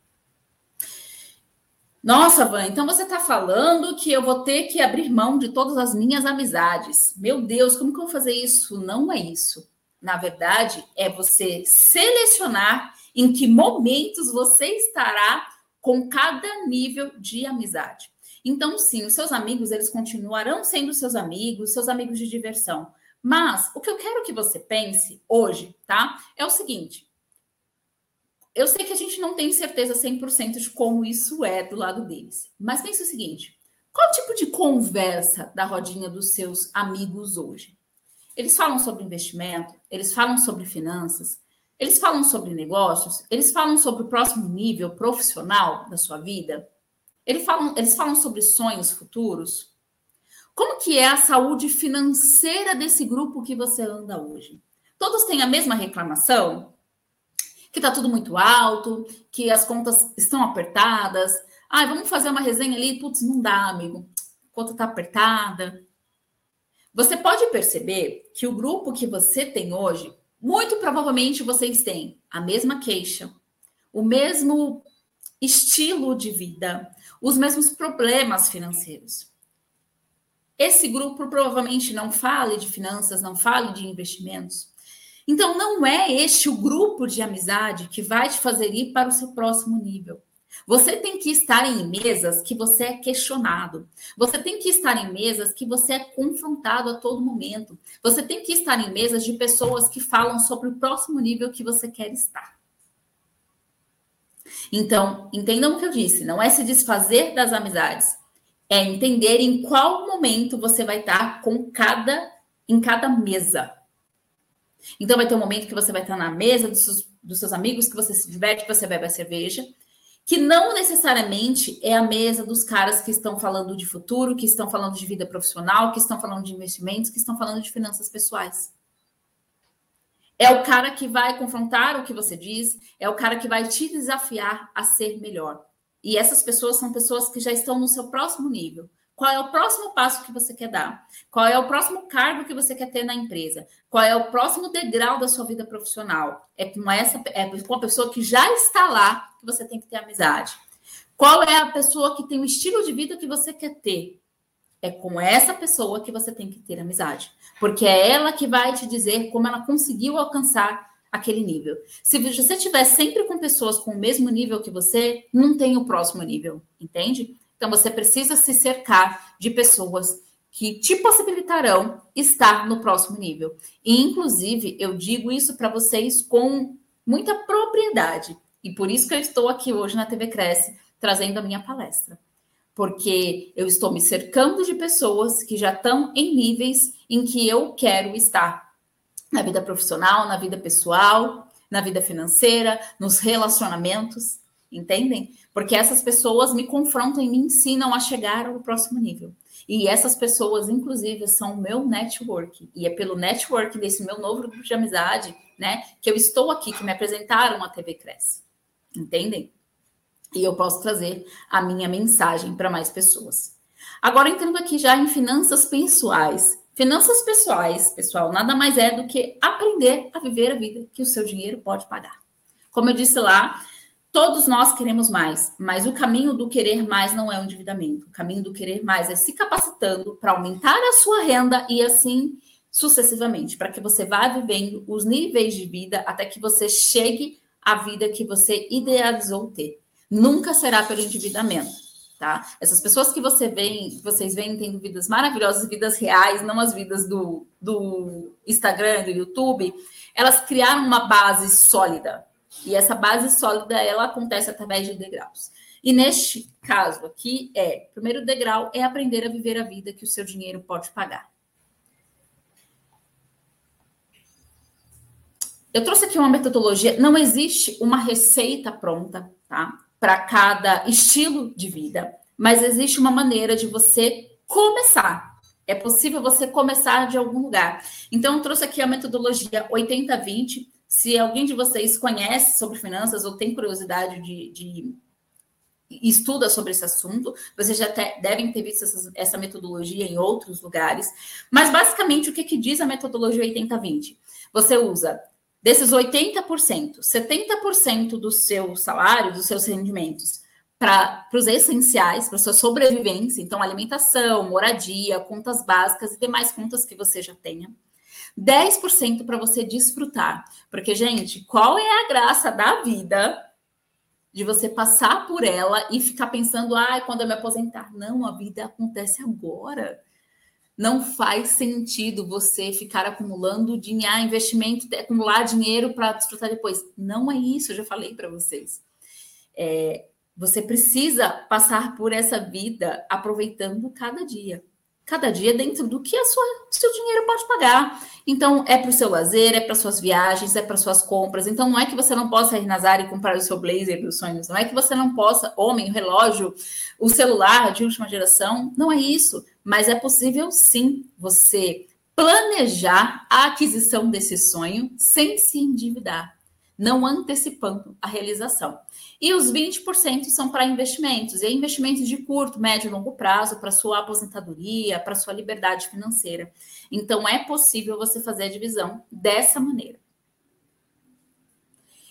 Nossa, Van, então você está falando que eu vou ter que abrir mão de todas as minhas amizades. Meu Deus, como que eu vou fazer isso? Não é isso. Na verdade, é você selecionar em que momentos você estará com cada nível de amizade. Então, sim, os seus amigos, eles continuarão sendo seus amigos, seus amigos de diversão. Mas o que eu quero que você pense hoje, tá? É o seguinte. Eu sei que a gente não tem certeza 100% de como isso é do lado deles. Mas pense o seguinte: qual tipo de conversa da rodinha dos seus amigos hoje? Eles falam sobre investimento, eles falam sobre finanças, eles falam sobre negócios, eles falam sobre o próximo nível profissional da sua vida. Eles falam, eles falam sobre sonhos futuros. Como que é a saúde financeira desse grupo que você anda hoje? Todos têm a mesma reclamação? Que está tudo muito alto, que as contas estão apertadas. Ah, vamos fazer uma resenha ali. Putz, não dá, amigo. A conta está apertada. Você pode perceber que o grupo que você tem hoje, muito provavelmente vocês têm a mesma queixa, o mesmo estilo de vida, os mesmos problemas financeiros. Esse grupo provavelmente não fale de finanças, não fale de investimentos. Então, não é este o grupo de amizade que vai te fazer ir para o seu próximo nível. Você tem que estar em mesas que você é questionado. Você tem que estar em mesas que você é confrontado a todo momento. Você tem que estar em mesas de pessoas que falam sobre o próximo nível que você quer estar. Então, entendam o que eu disse, não é se desfazer das amizades, é entender em qual momento você vai estar com cada em cada mesa. Então vai ter um momento que você vai estar na mesa dos seus, dos seus amigos, que você se diverte, que você bebe a cerveja, que não necessariamente é a mesa dos caras que estão falando de futuro, que estão falando de vida profissional, que estão falando de investimentos, que estão falando de finanças pessoais. É o cara que vai confrontar o que você diz, é o cara que vai te desafiar a ser melhor. E essas pessoas são pessoas que já estão no seu próximo nível. Qual é o próximo passo que você quer dar? Qual é o próximo cargo que você quer ter na empresa? Qual é o próximo degrau da sua vida profissional? É com essa é com a pessoa que já está lá que você tem que ter amizade. Qual é a pessoa que tem o estilo de vida que você quer ter? É com essa pessoa que você tem que ter amizade, porque é ela que vai te dizer como ela conseguiu alcançar aquele nível. Se você estiver sempre com pessoas com o mesmo nível que você, não tem o próximo nível, entende? Então, você precisa se cercar de pessoas que te possibilitarão estar no próximo nível. E, inclusive, eu digo isso para vocês com muita propriedade. E por isso que eu estou aqui hoje na TV Cresce, trazendo a minha palestra. Porque eu estou me cercando de pessoas que já estão em níveis em que eu quero estar. Na vida profissional, na vida pessoal, na vida financeira, nos relacionamentos. Entendem? Porque essas pessoas me confrontam e me ensinam a chegar ao próximo nível. E essas pessoas, inclusive, são o meu network. E é pelo network desse meu novo grupo de amizade, né, que eu estou aqui, que me apresentaram a TV Cresce. Entendem? E eu posso trazer a minha mensagem para mais pessoas. Agora, entrando aqui já em finanças pessoais. Finanças pessoais, pessoal, nada mais é do que aprender a viver a vida que o seu dinheiro pode pagar. Como eu disse lá, Todos nós queremos mais, mas o caminho do querer mais não é o endividamento. O caminho do querer mais é se capacitando para aumentar a sua renda e assim sucessivamente, para que você vá vivendo os níveis de vida até que você chegue à vida que você idealizou ter. Nunca será pelo endividamento, tá? Essas pessoas que você vê, vocês veem tendo vidas maravilhosas, vidas reais, não as vidas do, do Instagram, do YouTube, elas criaram uma base sólida, e essa base sólida, ela acontece através de degraus. E neste caso aqui é, primeiro degrau é aprender a viver a vida que o seu dinheiro pode pagar. Eu trouxe aqui uma metodologia, não existe uma receita pronta, tá? Para cada estilo de vida, mas existe uma maneira de você começar. É possível você começar de algum lugar. Então, eu trouxe aqui a metodologia 80-20, se alguém de vocês conhece sobre finanças ou tem curiosidade de, de estuda sobre esse assunto, vocês já te, devem ter visto essa, essa, metodologia em outros lugares. Mas basicamente o que, que diz a metodologia 80-20? Você usa desses 80%, 70% do seu salário, dos seus rendimentos, para os essenciais, para sua sobrevivência, então alimentação, moradia, contas básicas e demais contas que você já tenha. 10% para você desfrutar. Porque, gente, qual é a graça da vida de você passar por ela e ficar pensando, ah, quando eu me aposentar? Não, a vida acontece agora. Não faz sentido você ficar acumulando dinheiro, ah, investimento, acumular dinheiro para desfrutar depois. Não é isso, eu já falei para vocês. É, você precisa passar por essa vida aproveitando cada dia cada dia dentro do que a sua seu dinheiro pode pagar. Então, é para o seu lazer, é para suas viagens, é para suas compras. Então, não é que você não possa ir na Zara e comprar o seu blazer dos sonhos. Não é que você não possa, homem, relógio, o celular de última geração. Não é isso. Mas é possível, sim, você planejar a aquisição desse sonho sem se endividar não antecipando a realização. E os 20% são para investimentos, e investimentos de curto, médio e longo prazo, para sua aposentadoria, para sua liberdade financeira. Então, é possível você fazer a divisão dessa maneira.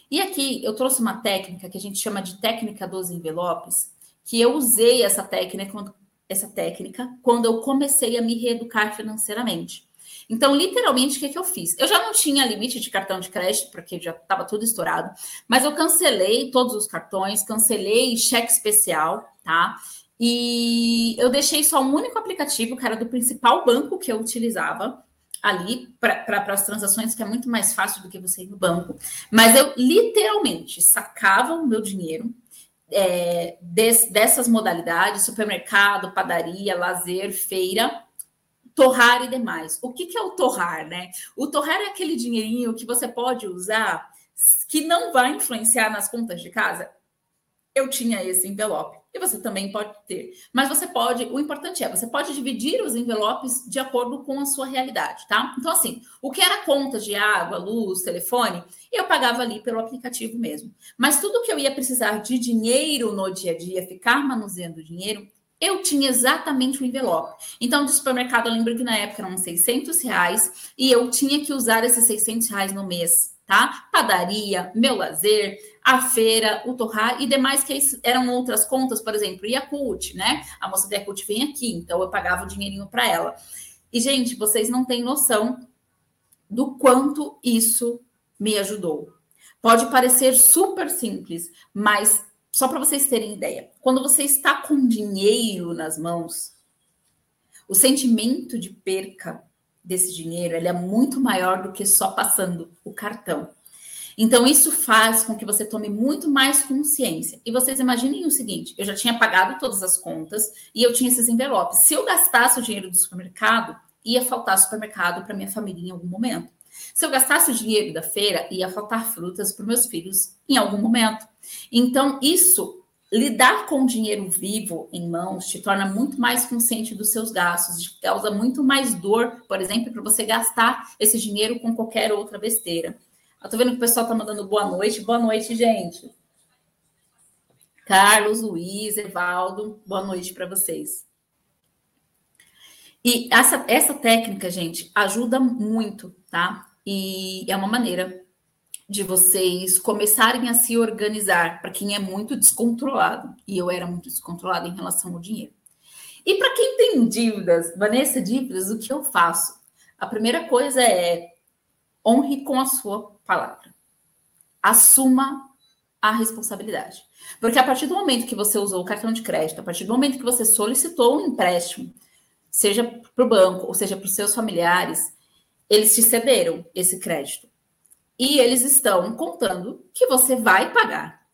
E aqui eu trouxe uma técnica que a gente chama de técnica dos envelopes, que eu usei essa técnica, essa técnica quando eu comecei a me reeducar financeiramente. Então, literalmente, o que, que eu fiz? Eu já não tinha limite de cartão de crédito, porque já estava tudo estourado, mas eu cancelei todos os cartões, cancelei cheque especial, tá? E eu deixei só um único aplicativo, que era do principal banco que eu utilizava ali para as transações, que é muito mais fácil do que você ir no banco. Mas eu literalmente sacava o meu dinheiro é, des, dessas modalidades, supermercado, padaria, lazer, feira, torrar e demais. O que, que é o torrar, né? O torrar é aquele dinheirinho que você pode usar que não vai influenciar nas contas de casa. Eu tinha esse envelope e você também pode ter. Mas você pode, o importante é, você pode dividir os envelopes de acordo com a sua realidade, tá? Então, assim, o que era conta de água, luz, telefone, eu pagava ali pelo aplicativo mesmo. Mas tudo que eu ia precisar de dinheiro no dia a dia, ficar manuseando dinheiro, eu tinha exatamente o envelope. Então, do supermercado, eu lembro que na época eram 600 reais e eu tinha que usar esses 600 reais no mês, tá? Padaria, meu lazer, a feira, o torrar e demais que eram outras contas, por exemplo, Yakult, né? A moça da Yakult vem aqui, então eu pagava o dinheirinho para ela. E, gente, vocês não têm noção do quanto isso me ajudou. Pode parecer super simples, mas só para vocês terem ideia, quando você está com dinheiro nas mãos, o sentimento de perca desse dinheiro ele é muito maior do que só passando o cartão. Então, isso faz com que você tome muito mais consciência. E vocês imaginem o seguinte: eu já tinha pagado todas as contas e eu tinha esses envelopes. Se eu gastasse o dinheiro do supermercado, ia faltar supermercado para minha família em algum momento. Se eu gastasse o dinheiro da feira, ia faltar frutas para meus filhos em algum momento. Então, isso, lidar com dinheiro vivo em mãos, te torna muito mais consciente dos seus gastos, te causa muito mais dor, por exemplo, para você gastar esse dinheiro com qualquer outra besteira. Eu tô vendo que o pessoal tá mandando boa noite. Boa noite, gente. Carlos, Luiz, Evaldo, boa noite para vocês. E essa, essa técnica, gente, ajuda muito, tá? E é uma maneira de vocês começarem a se organizar para quem é muito descontrolado. E eu era muito descontrolada em relação ao dinheiro. E para quem tem dívidas, Vanessa, dívidas, o que eu faço? A primeira coisa é honre com a sua palavra. Assuma a responsabilidade. Porque a partir do momento que você usou o cartão de crédito, a partir do momento que você solicitou um empréstimo, seja para o banco ou seja para os seus familiares, eles te cederam esse crédito. E eles estão contando que você vai pagar,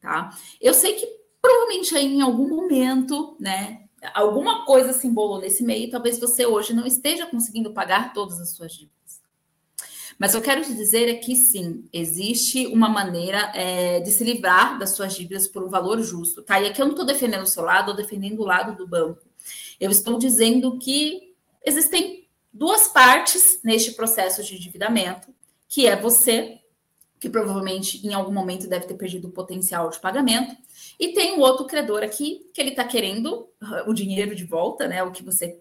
tá? Eu sei que provavelmente aí em algum momento, né, alguma coisa se embolou nesse meio, talvez você hoje não esteja conseguindo pagar todas as suas dívidas. Mas eu quero te dizer é que sim, existe uma maneira é, de se livrar das suas dívidas por um valor justo, tá? E aqui eu não estou defendendo o seu lado, ou defendendo o lado do banco. Eu estou dizendo que existem duas partes neste processo de endividamento, que é você, que provavelmente em algum momento deve ter perdido o potencial de pagamento, e tem o outro credor aqui, que ele está querendo uh, o dinheiro de volta, né? O que você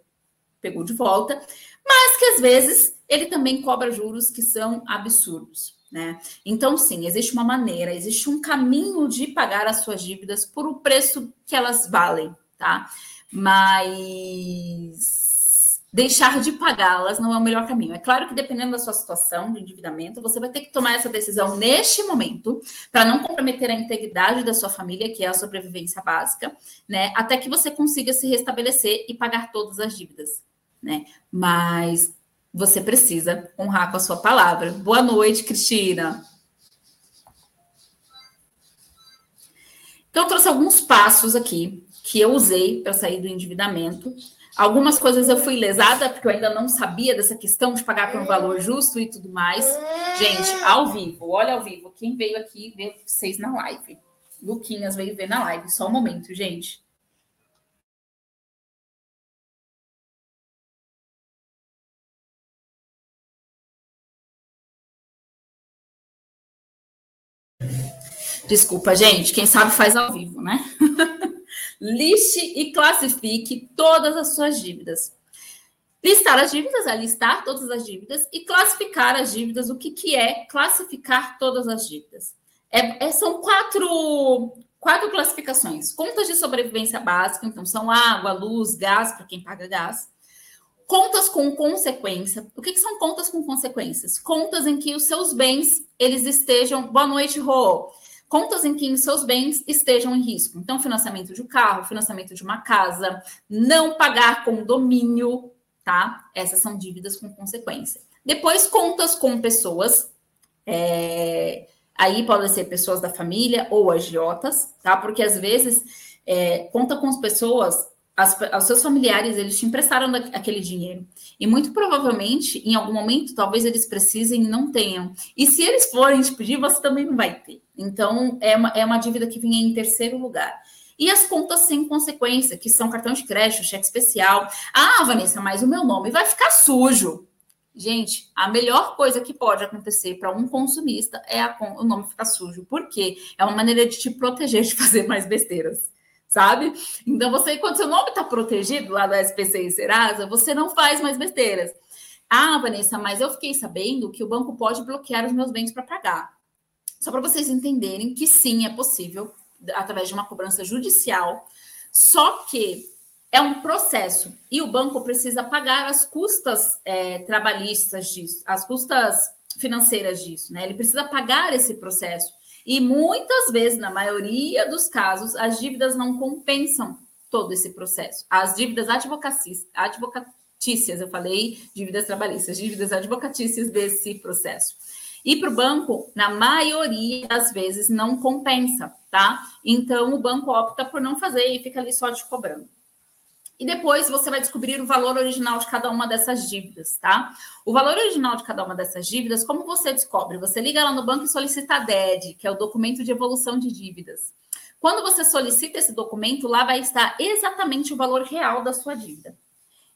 pegou de volta, mas que às vezes ele também cobra juros que são absurdos. Né? Então, sim, existe uma maneira, existe um caminho de pagar as suas dívidas por o preço que elas valem, tá? Mas deixar de pagá-las não é o melhor caminho. É claro que dependendo da sua situação de endividamento, você vai ter que tomar essa decisão neste momento para não comprometer a integridade da sua família, que é a sobrevivência básica, né? Até que você consiga se restabelecer e pagar todas as dívidas, né? Mas você precisa honrar com a sua palavra. Boa noite, Cristina. Então, eu trouxe alguns passos aqui que eu usei para sair do endividamento. Algumas coisas eu fui lesada, porque eu ainda não sabia dessa questão de pagar por um valor justo e tudo mais. Gente, ao vivo, olha ao vivo. Quem veio aqui ver vocês na live? Luquinhas veio ver na live. Só um momento, gente. Desculpa, gente. Quem sabe faz ao vivo, né? (laughs) Liste e classifique todas as suas dívidas. Listar as dívidas é listar todas as dívidas e classificar as dívidas. O que, que é classificar todas as dívidas? É, é, são quatro, quatro classificações. Contas de sobrevivência básica, então são água, luz, gás, para quem paga gás. Contas com consequência. O que, que, são contas com consequências? Contas em que os seus bens eles estejam. Boa noite, Rô contas em que seus bens estejam em risco. Então, financiamento de um carro, financiamento de uma casa, não pagar condomínio, tá? Essas são dívidas com consequência. Depois, contas com pessoas, é, Aí podem ser pessoas da família ou agiotas, tá? Porque às vezes é, conta com as pessoas, as, os seus familiares, eles te emprestaram aquele dinheiro. E muito provavelmente, em algum momento, talvez eles precisem e não tenham. E se eles forem te pedir, você também não vai ter. Então, é uma, é uma dívida que vem em terceiro lugar. E as contas sem consequência, que são cartão de crédito, cheque especial. Ah, Vanessa, mas o meu nome vai ficar sujo. Gente, a melhor coisa que pode acontecer para um consumista é a, o nome ficar sujo. Por quê? É uma maneira de te proteger de (laughs) fazer mais besteiras, sabe? Então, você, quando seu nome está protegido lá da SPC e Serasa, você não faz mais besteiras. Ah, Vanessa, mas eu fiquei sabendo que o banco pode bloquear os meus bens para pagar. Só para vocês entenderem que sim, é possível, através de uma cobrança judicial. Só que é um processo e o banco precisa pagar as custas é, trabalhistas disso, as custas financeiras disso, né? Ele precisa pagar esse processo. E muitas vezes, na maioria dos casos, as dívidas não compensam todo esse processo. As dívidas advocatícias, eu falei dívidas trabalhistas, dívidas advocatícias desse processo. E para o banco, na maioria das vezes, não compensa, tá? Então, o banco opta por não fazer e fica ali só te cobrando. E depois você vai descobrir o valor original de cada uma dessas dívidas, tá? O valor original de cada uma dessas dívidas, como você descobre? Você liga lá no banco e solicita a DED, que é o documento de evolução de dívidas. Quando você solicita esse documento, lá vai estar exatamente o valor real da sua dívida.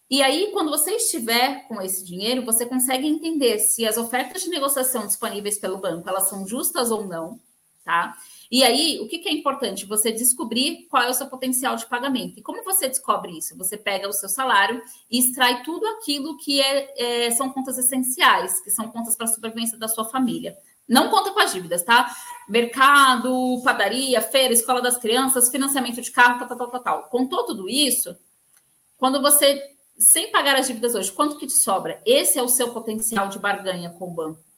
E aí, quando você estiver com esse dinheiro, você consegue entender se as ofertas de negociação disponíveis pelo banco elas são justas ou não, tá? E aí, o que, que, é importante? Você descobrir qual é o seu potencial de pagamento. E como você descobre isso? Você pega o seu salário e extrai tudo aquilo que é, é são contas essenciais, que são contas para a sobrevivência da sua família. Não conta com as dívidas, tá? Mercado, padaria, feira, escola das crianças, financiamento de carro, tal, tal, tal, tal. Contou tudo isso, quando você, sem pagar as dívidas hoje, quanto que te sobra? Esse é o seu potencial de barganha com o banco.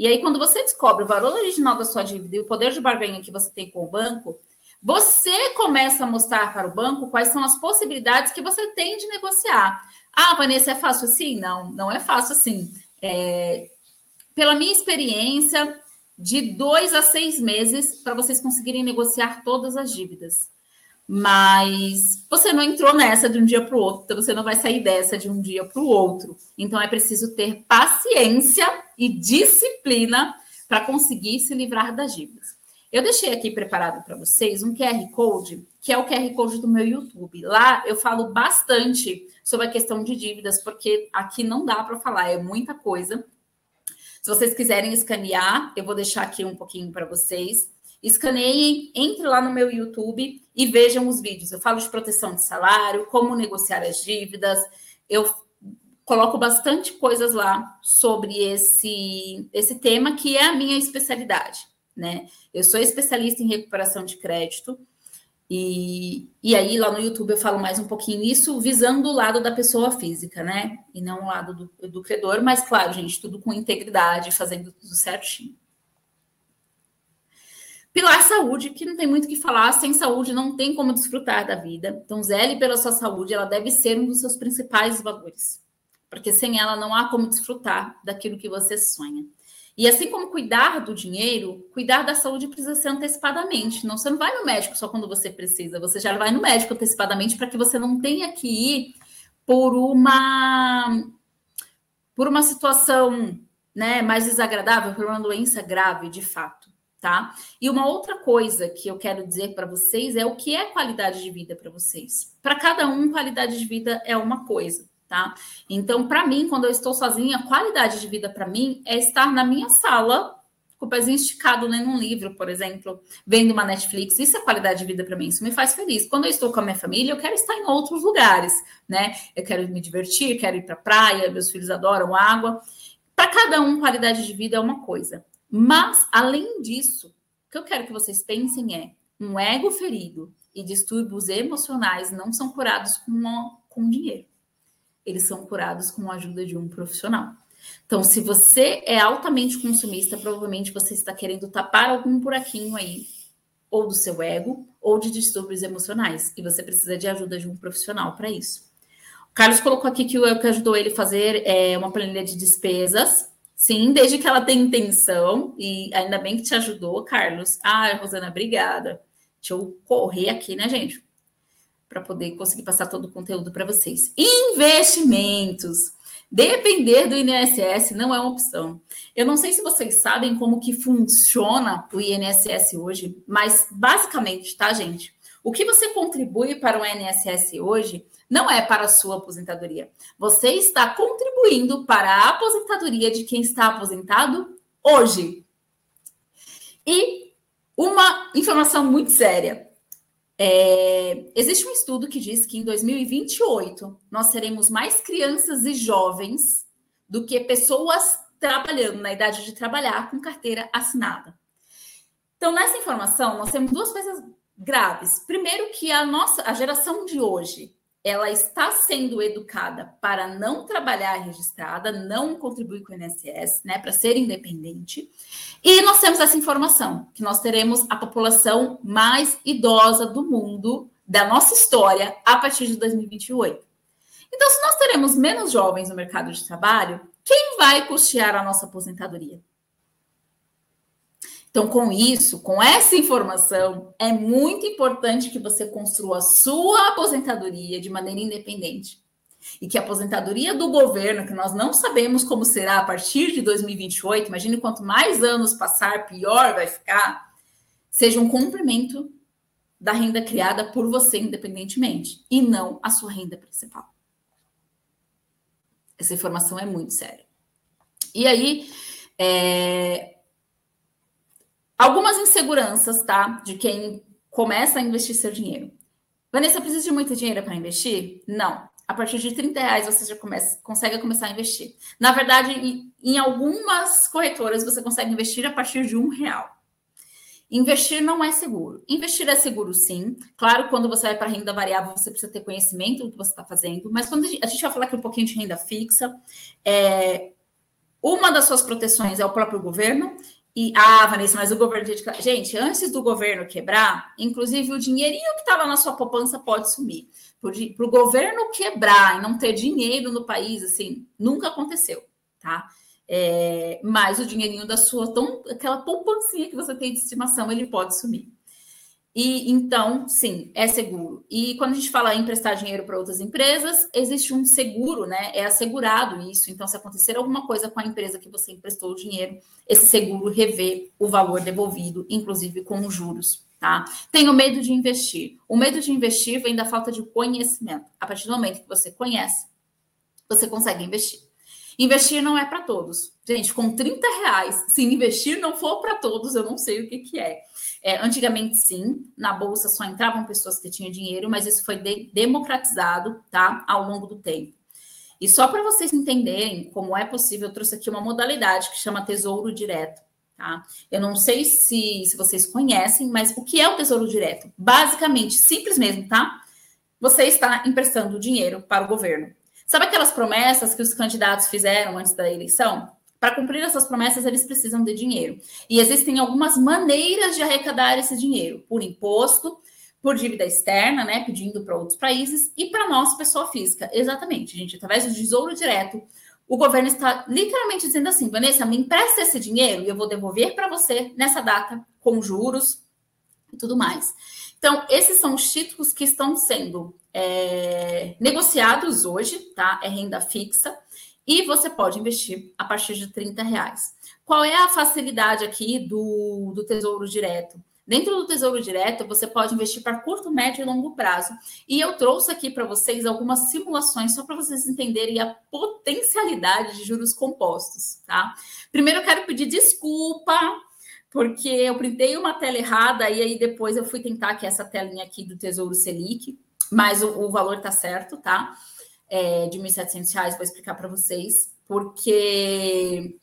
E aí, quando você descobre o valor original da sua dívida e o poder de barganha que você tem com o banco, você começa a mostrar para o banco quais são as possibilidades que você tem de negociar. Ah, Vanessa, é fácil assim? Não, não é fácil assim. É, pela minha experiência, de dois a seis meses para vocês conseguirem negociar todas as dívidas. Mas você não entrou nessa de um dia para o outro, então você não vai sair dessa de um dia para o outro. Então é preciso ter paciência e disciplina para conseguir se livrar das dívidas. Eu deixei aqui preparado para vocês um QR Code, que é o QR Code do meu YouTube. Lá eu falo bastante sobre a questão de dívidas, porque aqui não dá para falar, é muita coisa. Se vocês quiserem escanear, eu vou deixar aqui um pouquinho para vocês. Escaneiem, entre lá no meu YouTube e vejam os vídeos. Eu falo de proteção de salário, como negociar as dívidas. Eu coloco bastante coisas lá sobre esse, esse tema, que é a minha especialidade. Né? Eu sou especialista em recuperação de crédito. E, e aí, lá no YouTube, eu falo mais um pouquinho isso, visando o lado da pessoa física, né? E não o lado do, do credor, mas, claro, gente, tudo com integridade, fazendo tudo certinho. Pilar saúde, que não tem muito o que falar, sem saúde não tem como desfrutar da vida. Então, zele pela sua saúde, ela deve ser um dos seus principais valores. Porque sem ela não há como desfrutar daquilo que você sonha. E assim como cuidar do dinheiro, cuidar da saúde precisa ser antecipadamente. Não, você não vai no médico só quando você precisa, você já vai no médico antecipadamente para que você não tenha que ir por uma por uma situação né, mais desagradável, por uma doença grave, de fato tá? E uma outra coisa que eu quero dizer para vocês é o que é qualidade de vida para vocês. Para cada um, qualidade de vida é uma coisa, tá? Então, para mim, quando eu estou sozinha, qualidade de vida para mim é estar na minha sala com o pezinho esticado lendo um livro, por exemplo, vendo uma Netflix. Isso é qualidade de vida para mim, isso me faz feliz. Quando eu estou com a minha família, eu quero estar em outros lugares, né? Eu quero me divertir, quero ir para a praia, meus filhos adoram água. Para cada um, qualidade de vida é uma coisa. Mas, além disso, o que eu quero que vocês pensem é: um ego ferido e distúrbios emocionais não são curados com, com dinheiro. Eles são curados com a ajuda de um profissional. Então, se você é altamente consumista, provavelmente você está querendo tapar algum buraquinho aí, ou do seu ego, ou de distúrbios emocionais, e você precisa de ajuda de um profissional para isso. O Carlos colocou aqui que o que ajudou ele a fazer é uma planilha de despesas Sim, desde que ela tenha intenção, e ainda bem que te ajudou, Carlos. Ah, Rosana, obrigada. Deixa eu correr aqui, né, gente? Para poder conseguir passar todo o conteúdo para vocês. Investimentos. Depender do INSS não é uma opção. Eu não sei se vocês sabem como que funciona o INSS hoje, mas basicamente, tá, gente? O que você contribui para o INSS hoje não é para a sua aposentadoria. Você está contribuindo para a aposentadoria de quem está aposentado hoje. E uma informação muito séria. É, existe um estudo que diz que em 2028 nós teremos mais crianças e jovens do que pessoas trabalhando na idade de trabalhar com carteira assinada. Então, nessa informação, nós temos duas coisas graves. Primeiro, que a nossa a geração de hoje ela está sendo educada para não trabalhar registrada, não contribuir com o INSS, né, para ser independente. E nós temos essa informação, que nós teremos a população mais idosa do mundo, da nossa história, a partir de 2028. Então, se nós teremos menos jovens no mercado de trabalho, quem vai custear a nossa aposentadoria? Então, com isso, com essa informação, é muito importante que você construa a sua aposentadoria de maneira independente. E que a aposentadoria do governo, que nós não sabemos como será a partir de 2028, imagine quanto mais anos passar, pior vai ficar, seja um cumprimento da renda criada por você independentemente, e não a sua renda principal. Essa informação é muito séria. E aí, é, Algumas inseguranças, tá? De quem começa a investir seu dinheiro. Vanessa, precisa de muito dinheiro para investir? Não. A partir de 30 reais você já começa, consegue começar a investir. Na verdade, em, algumas corretoras você consegue investir a partir de um real. Investir não é seguro. Investir é seguro, sim. Claro, quando você vai para renda variável, você precisa ter conhecimento do que você está fazendo. Mas quando a gente, a gente, vai falar aqui um pouquinho de renda fixa, é, uma das suas proteções é o próprio governo e, ah, Vanessa, mas o governo. Gente, antes do governo quebrar, inclusive o dinheirinho que estava na sua poupança pode sumir. Para o governo quebrar e não ter dinheiro no país, assim, nunca aconteceu, tá? É, mas o dinheirinho da sua, tão, aquela poupancinha que você tem de estimação, ele pode sumir. E então, sim, é seguro. E quando a gente fala em emprestar dinheiro para outras empresas, existe um seguro, né? É assegurado isso. Então, se acontecer alguma coisa com a empresa que você emprestou o dinheiro, esse seguro revê o valor devolvido, inclusive com os juros, tá? Tenho medo de investir. O medo de investir vem da falta de conhecimento. A partir do momento que você conhece, você consegue investir. Investir não é para todos. Gente, com 30 reais, se investir não for para todos, eu não sei o que, que é. É, antigamente, sim, na bolsa só entravam pessoas que tinham dinheiro, mas isso foi de democratizado, tá? Ao longo do tempo. E só para vocês entenderem como é possível, eu trouxe aqui uma modalidade que chama Tesouro Direto. Tá? Eu não sei se, se vocês conhecem, mas o que é o Tesouro Direto? Basicamente, simples mesmo, tá? Você está emprestando dinheiro para o governo. Sabe aquelas promessas que os candidatos fizeram antes da eleição? Para cumprir essas promessas, eles precisam de dinheiro. E existem algumas maneiras de arrecadar esse dinheiro: por imposto, por dívida externa, né, pedindo para outros países, e para nós, pessoa física. Exatamente, gente, através do tesouro direto. O governo está literalmente dizendo assim: Vanessa, me empresta esse dinheiro e eu vou devolver para você nessa data, com juros e tudo mais. Então, esses são os títulos que estão sendo é, negociados hoje, tá? É renda fixa. E você pode investir a partir de 30 reais. Qual é a facilidade aqui do, do Tesouro Direto? Dentro do Tesouro Direto, você pode investir para curto, médio e longo prazo. E eu trouxe aqui para vocês algumas simulações só para vocês entenderem a potencialidade de juros compostos, tá? Primeiro, eu quero pedir desculpa, porque eu printei uma tela errada e aí depois eu fui tentar que essa telinha aqui do Tesouro Selic, mas o, o valor está certo, tá? É, de R$ 1.700, vou explicar para vocês, porque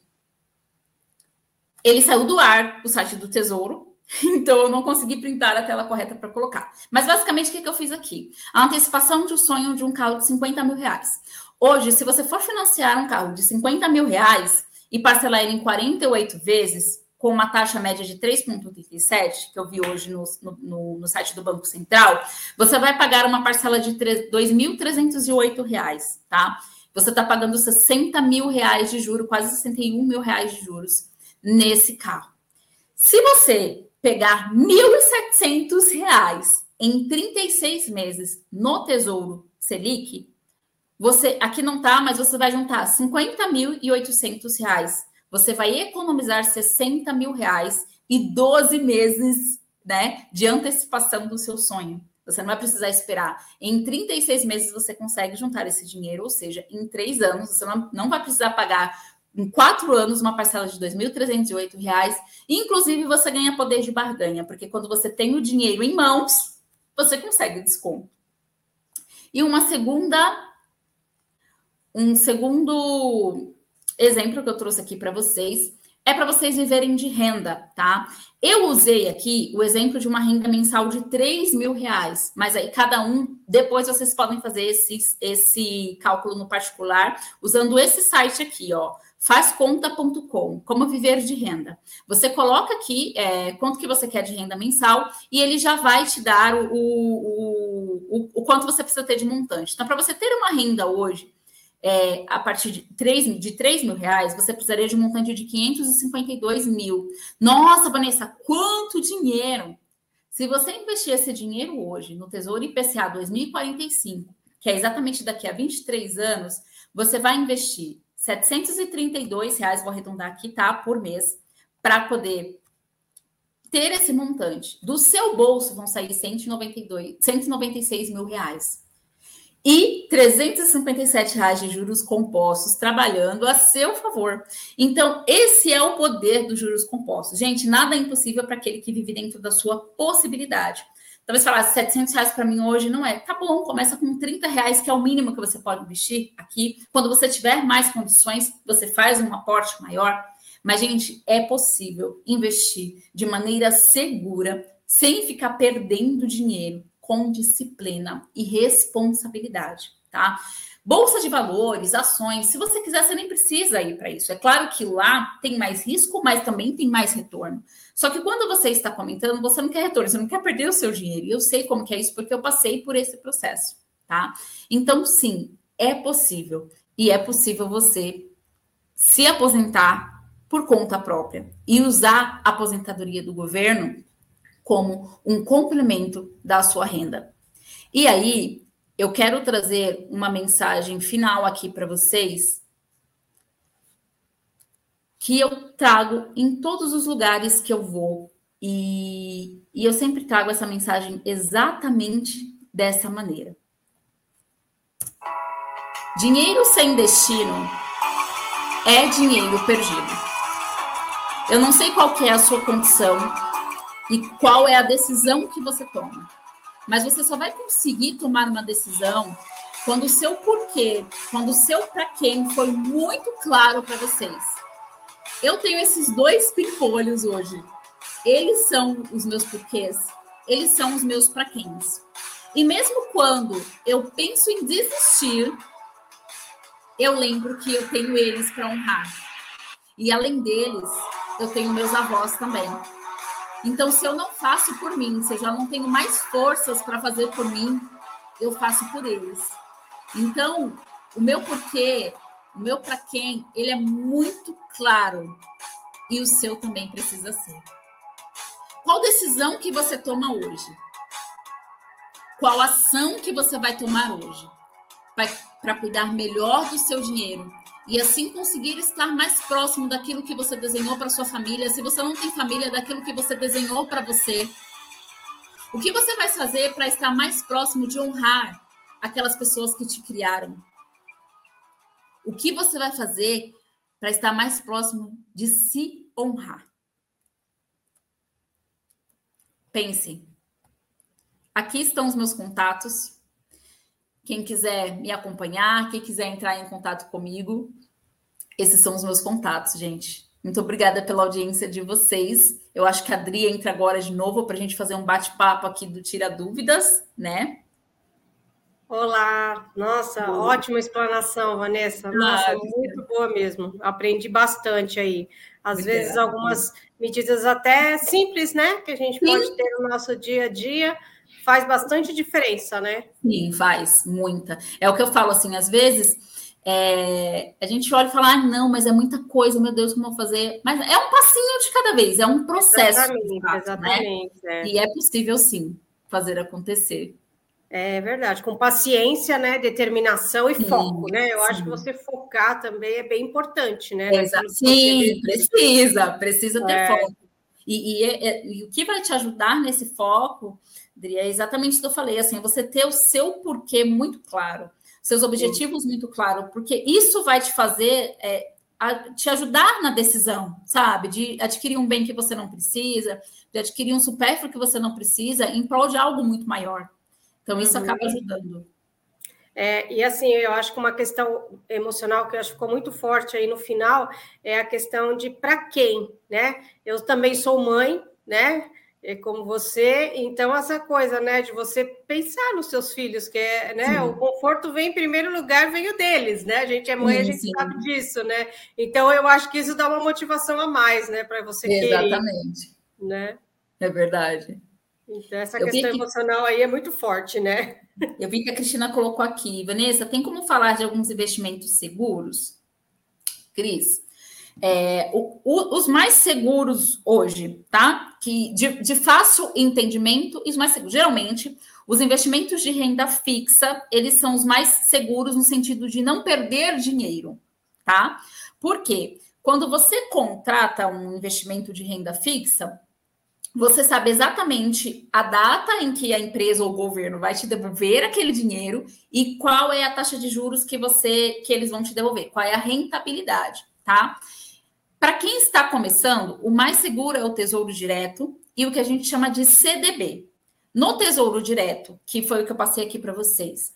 ele saiu do ar, o site do Tesouro, (laughs) então eu não consegui printar a tela correta para colocar. Mas basicamente, o que, que eu fiz aqui? A antecipação de um sonho de um carro de 50 mil reais. Hoje, se você for financiar um carro de 50 mil reais e parcelar ele em 48 vezes, com uma taxa média de 3,87, que eu vi hoje no, no, no, site do Banco Central, você vai pagar uma parcela de R$ 2.308, tá? você está pagando 60 mil reais de juros, quase 61 mil reais de juros nesse carro. Se você pegar 1.700 reais em 36 meses no Tesouro Selic, você aqui não tá, mas você vai juntar 50.800 reais. Você vai economizar 60 mil reais e 12 meses né, de antecipação do seu sonho. Você não vai precisar esperar. Em 36 meses você consegue juntar esse dinheiro, ou seja, em três anos você não, vai precisar pagar em quatro anos uma parcela de R$ 2.308. Inclusive, você ganha poder de barganha, porque quando você tem o dinheiro em mãos, você consegue desconto. E uma segunda, um segundo exemplo que eu trouxe aqui para vocês é para vocês viverem de renda, tá? Eu usei aqui o exemplo de uma renda mensal de 3 mil reais, mas aí cada um, depois vocês podem fazer esse, esse cálculo no particular usando esse site aqui, ó, fazconta.com, como viver de renda. Você coloca aqui é, quanto que você quer de renda mensal e ele já vai te dar o, o, o, o quanto você precisa ter de montante. Então, para você ter uma renda hoje é, a partir de 3, de 3 mil reais, você precisaria de um montante de 552 mil. Nossa, Vanessa, quanto dinheiro! Se você investir esse dinheiro hoje no Tesouro IPCA 2045, que é exatamente daqui a 23 anos, você vai investir 732 reais, vou arredondar aqui, tá? Por mês, para poder ter esse montante. Do seu bolso vão sair 192, 196 mil reais e 357 reais de juros compostos trabalhando a seu favor. Então, esse é o poder dos juros compostos. Gente, nada é impossível para aquele que vive dentro da sua possibilidade. Talvez falar 700 reais para mim hoje não é. Tá bom, começa com 30 reais, que é o mínimo que você pode investir aqui. Quando você tiver mais condições, você faz um aporte maior. Mas, gente, é possível investir de maneira segura, sem ficar perdendo dinheiro com disciplina e responsabilidade, tá? Bolsa de valores, ações, se você quiser, você nem precisa ir para isso. É claro que lá tem mais risco, mas também tem mais retorno. Só que quando você está comentando, você não quer retorno, você não quer perder o seu dinheiro. E eu sei como que é isso, porque eu passei por esse processo, tá? Então, sim, é possível. E é possível você se aposentar por conta própria e usar a aposentadoria do governo como um complemento da sua renda. E aí, eu quero trazer uma mensagem final aqui para vocês que eu trago em todos os lugares que eu vou. E, e eu sempre trago essa mensagem exatamente dessa maneira. Dinheiro sem destino é dinheiro perdido. Eu não sei qual é a sua condição, e qual é a decisão que você toma. Mas você só vai conseguir tomar uma decisão quando o seu porquê, quando o seu para quem foi muito claro para vocês. Eu tenho esses dois pimpolhos hoje. Eles são os meus porquês, eles são os meus para quens. E mesmo quando eu penso em desistir, eu lembro que eu tenho eles para honrar. E além deles, eu tenho meus avós também. Então, se eu não faço por mim, se eu já não tenho mais forças para fazer por mim, eu faço por eles. Então, o meu porquê, o meu para quem, ele é muito claro. E o seu também precisa ser. Qual decisão que você toma hoje? Qual ação que você vai tomar hoje? Para cuidar melhor do seu dinheiro, e assim conseguir estar mais próximo daquilo que você desenhou para sua família. Se você não tem família, daquilo que você desenhou para você. O que você vai fazer para estar mais próximo de honrar aquelas pessoas que te criaram? O que você vai fazer para estar mais próximo de se honrar? Pense. Aqui estão os meus contatos. Quem quiser me acompanhar, quem quiser entrar em contato comigo, esses são os meus contatos, gente. Muito obrigada pela audiência de vocês. Eu acho que a Adri entra agora de novo para a gente fazer um bate-papo aqui do Tira Dúvidas, né? Olá, nossa, boa. ótima explanação, Vanessa. Nossa, ah, muito boa mesmo. Aprendi bastante aí. Às obrigada. vezes, algumas medidas até simples, né? Que a gente Sim. pode ter no nosso dia a dia faz bastante diferença, né? Sim, faz muita. É o que eu falo assim, às vezes é, a gente olha e fala, ah, não, mas é muita coisa, meu Deus, como eu vou fazer? Mas é um passinho de cada vez, é um processo. Exatamente, fato, né? exatamente. Né? É. E é possível, sim, fazer acontecer. É verdade, com paciência, né, determinação e sim, foco, né? Eu sim. acho que você focar também é bem importante, né? Exato. Sim, precisa, precisa ter é. foco. E, e, é, e, o que vai te ajudar nesse foco, Dri, é exatamente o que eu falei, assim, você ter o seu porquê muito claro, seus objetivos sim. muito claros, porque isso vai te fazer é, a, te ajudar na decisão, sabe? De adquirir um bem que você não precisa, de adquirir um supérfluo que você não precisa, em prol de algo muito maior. Então, isso uhum. acaba ajudando. É, e assim, eu acho que uma questão emocional que eu acho que ficou muito forte aí no final é a questão de para quem, né? Eu também sou mãe, né? É como você, então essa coisa, né, de você pensar nos seus filhos, que é, né, sim. o conforto vem em primeiro lugar, vem o deles, né? A gente é mãe, sim, a gente sim. sabe disso, né? Então eu acho que isso dá uma motivação a mais, né, para você Exatamente. Querer, né? É verdade. Então, essa eu questão que... emocional aí é muito forte, né? (laughs) Eu vi que a Cristina colocou aqui. Vanessa, tem como falar de alguns investimentos seguros? Cris, é, o, o, os mais seguros hoje, tá? Que de, de, fácil entendimento, e os mais seguros. Geralmente, os investimentos de renda fixa, eles são os mais seguros no sentido de não perder dinheiro, tá? Por quê? Quando você contrata um investimento de renda fixa, você sabe exatamente a data em que a empresa ou o governo vai te devolver aquele dinheiro e qual é a taxa de juros que você que eles vão te devolver, qual é a rentabilidade, tá? Para quem está começando, o mais seguro é o Tesouro Direto e o que a gente chama de CDB. No Tesouro Direto, que foi o que eu passei aqui para vocês,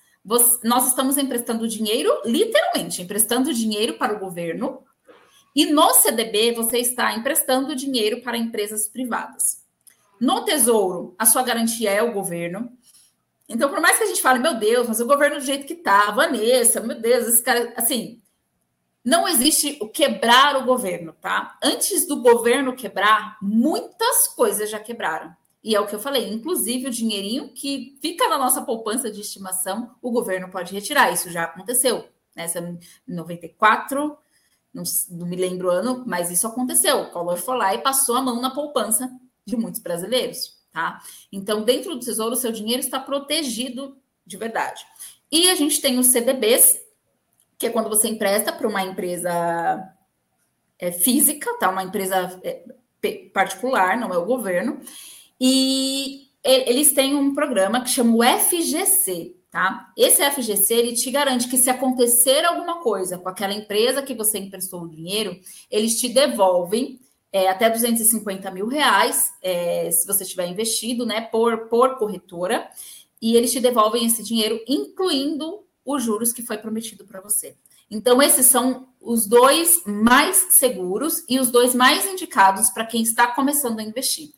nós estamos emprestando dinheiro, literalmente, emprestando dinheiro para o governo, e no CDB você está emprestando dinheiro para empresas privadas. No Tesouro, a sua garantia é o governo. Então, por mais que a gente fale, meu Deus, mas o governo do jeito que tá, Vanessa, meu Deus, esse cara, assim, não existe o quebrar o governo, tá? Antes do governo quebrar, muitas coisas já quebraram. E é o que eu falei, inclusive o dinheirinho que fica na nossa poupança de estimação, o governo pode retirar. Isso já aconteceu. Nessa em 94, não, não me lembro o ano, mas isso aconteceu. O Collor foi lá e passou a mão na poupança de muitos brasileiros, tá? Então, dentro do Tesouro, o seu dinheiro está protegido de verdade. E a gente tem os CDBs, que é quando você empresta para uma empresa é, física, tá? Uma empresa é, particular, não é o governo. E eles têm um programa que chama o FGC, tá? Esse FGC ele te garante que se acontecer alguma coisa com aquela empresa que você emprestou o dinheiro, eles te devolvem é, até 250 mil reais, é, se você tiver investido, né, por, por corretora, e eles te devolvem esse dinheiro, incluindo os juros que foi prometido para você. Então, esses são os dois mais seguros e os dois mais indicados para quem está começando a investir.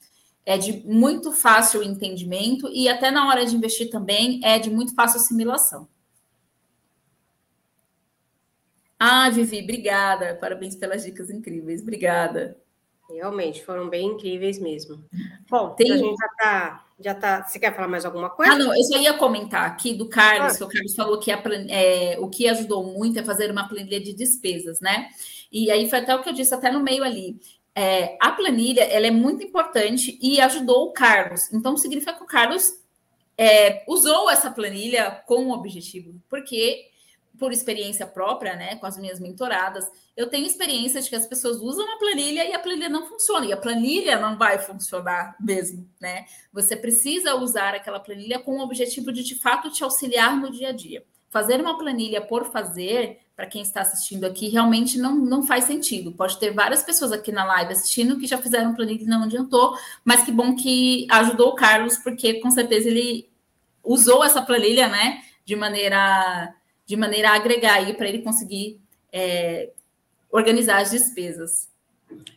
É de muito fácil entendimento e até na hora de investir também é de muito fácil assimilação. Ah, Vivi, obrigada. Parabéns pelas dicas incríveis. Obrigada. Realmente, foram bem incríveis mesmo. Bom, Tem... a gente já está. Já tá... Você quer falar mais alguma coisa? Ah, não, eu só ia comentar aqui do Carlos, ah. que o Carlos falou que a, é, o que ajudou muito é fazer uma planilha de despesas, né? E aí foi até o que eu disse até no meio ali. É, a planilha ela é muito importante e ajudou o Carlos. Então, significa que o Carlos é, usou essa planilha com o objetivo, porque por experiência própria, né, com as minhas mentoradas, eu tenho experiência de que as pessoas usam a planilha e a planilha não funciona, e a planilha não vai funcionar mesmo, né? Você precisa usar aquela planilha com o objetivo de, de fato, te auxiliar no dia a dia. Fazer uma planilha por fazer, para quem está assistindo aqui, realmente não, não faz sentido. Pode ter várias pessoas aqui na live assistindo que já fizeram planilha e não adiantou, mas que bom que ajudou o Carlos, porque com certeza ele usou essa planilha, né, de maneira de maneira a agregar aí para ele conseguir é, organizar as despesas.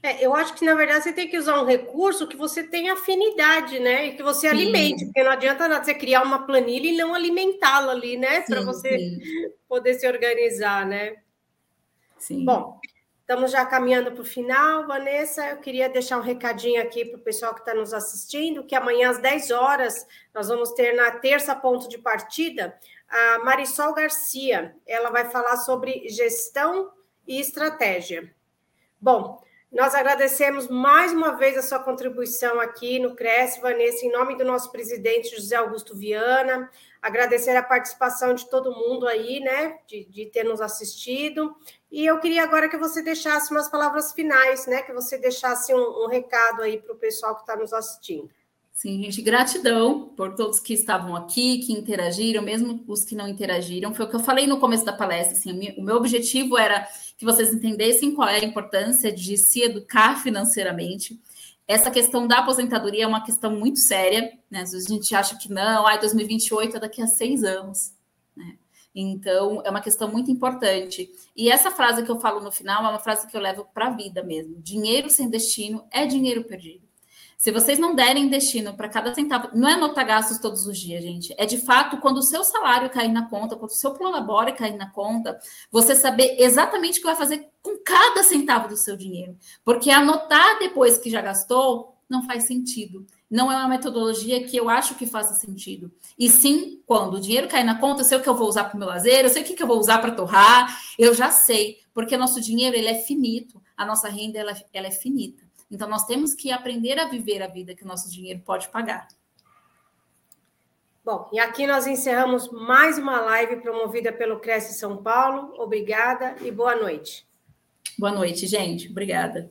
É, eu acho que, na verdade, você tem que usar um recurso que você tenha afinidade, né? E que você sim. alimente, porque não adianta nada você criar uma planilha e não alimentá-la ali, né? Para você sim. poder se organizar, né? Sim. Bom, Estamos já caminhando para o final, Vanessa. Eu queria deixar um recadinho aqui para o pessoal que está nos assistindo, que amanhã às 10 horas nós vamos ter na terça ponto de partida a Marisol Garcia. Ela vai falar sobre gestão e estratégia. Bom, nós agradecemos mais uma vez a sua contribuição aqui no Cresce, Vanessa, em nome do nosso presidente José Augusto Viana. Agradecer a participação de todo mundo aí, né, de, de ter nos assistido. E eu queria agora que você deixasse umas palavras finais, né, que você deixasse um, um recado aí para o pessoal que está nos assistindo. Sim, gente, gratidão por todos que estavam aqui, que interagiram, mesmo os que não interagiram. Foi o que eu falei no começo da palestra. Assim, o meu objetivo era que vocês entendessem qual é a importância de se educar financeiramente. Essa questão da aposentadoria é uma questão muito séria, né? Às vezes a gente acha que não, ai, 2028 é daqui a seis anos, né? Então, é uma questão muito importante. E essa frase que eu falo no final é uma frase que eu levo para a vida mesmo. Dinheiro sem destino é dinheiro perdido. Se vocês não derem destino para cada centavo, não é anotar gastos todos os dias, gente. É de fato quando o seu salário cair na conta, quando o seu prolabore cair na conta, você saber exatamente o que vai fazer com cada centavo do seu dinheiro. Porque anotar depois que já gastou não faz sentido. Não é uma metodologia que eu acho que faça sentido. E sim, quando o dinheiro cair na conta, eu sei o que eu vou usar para o meu lazer, eu sei o que eu vou usar para torrar, eu já sei, porque nosso dinheiro ele é finito, a nossa renda ela, ela é finita. Então, nós temos que aprender a viver a vida que o nosso dinheiro pode pagar. Bom, e aqui nós encerramos mais uma live promovida pelo Cresce São Paulo. Obrigada e boa noite. Boa noite, gente. Obrigada.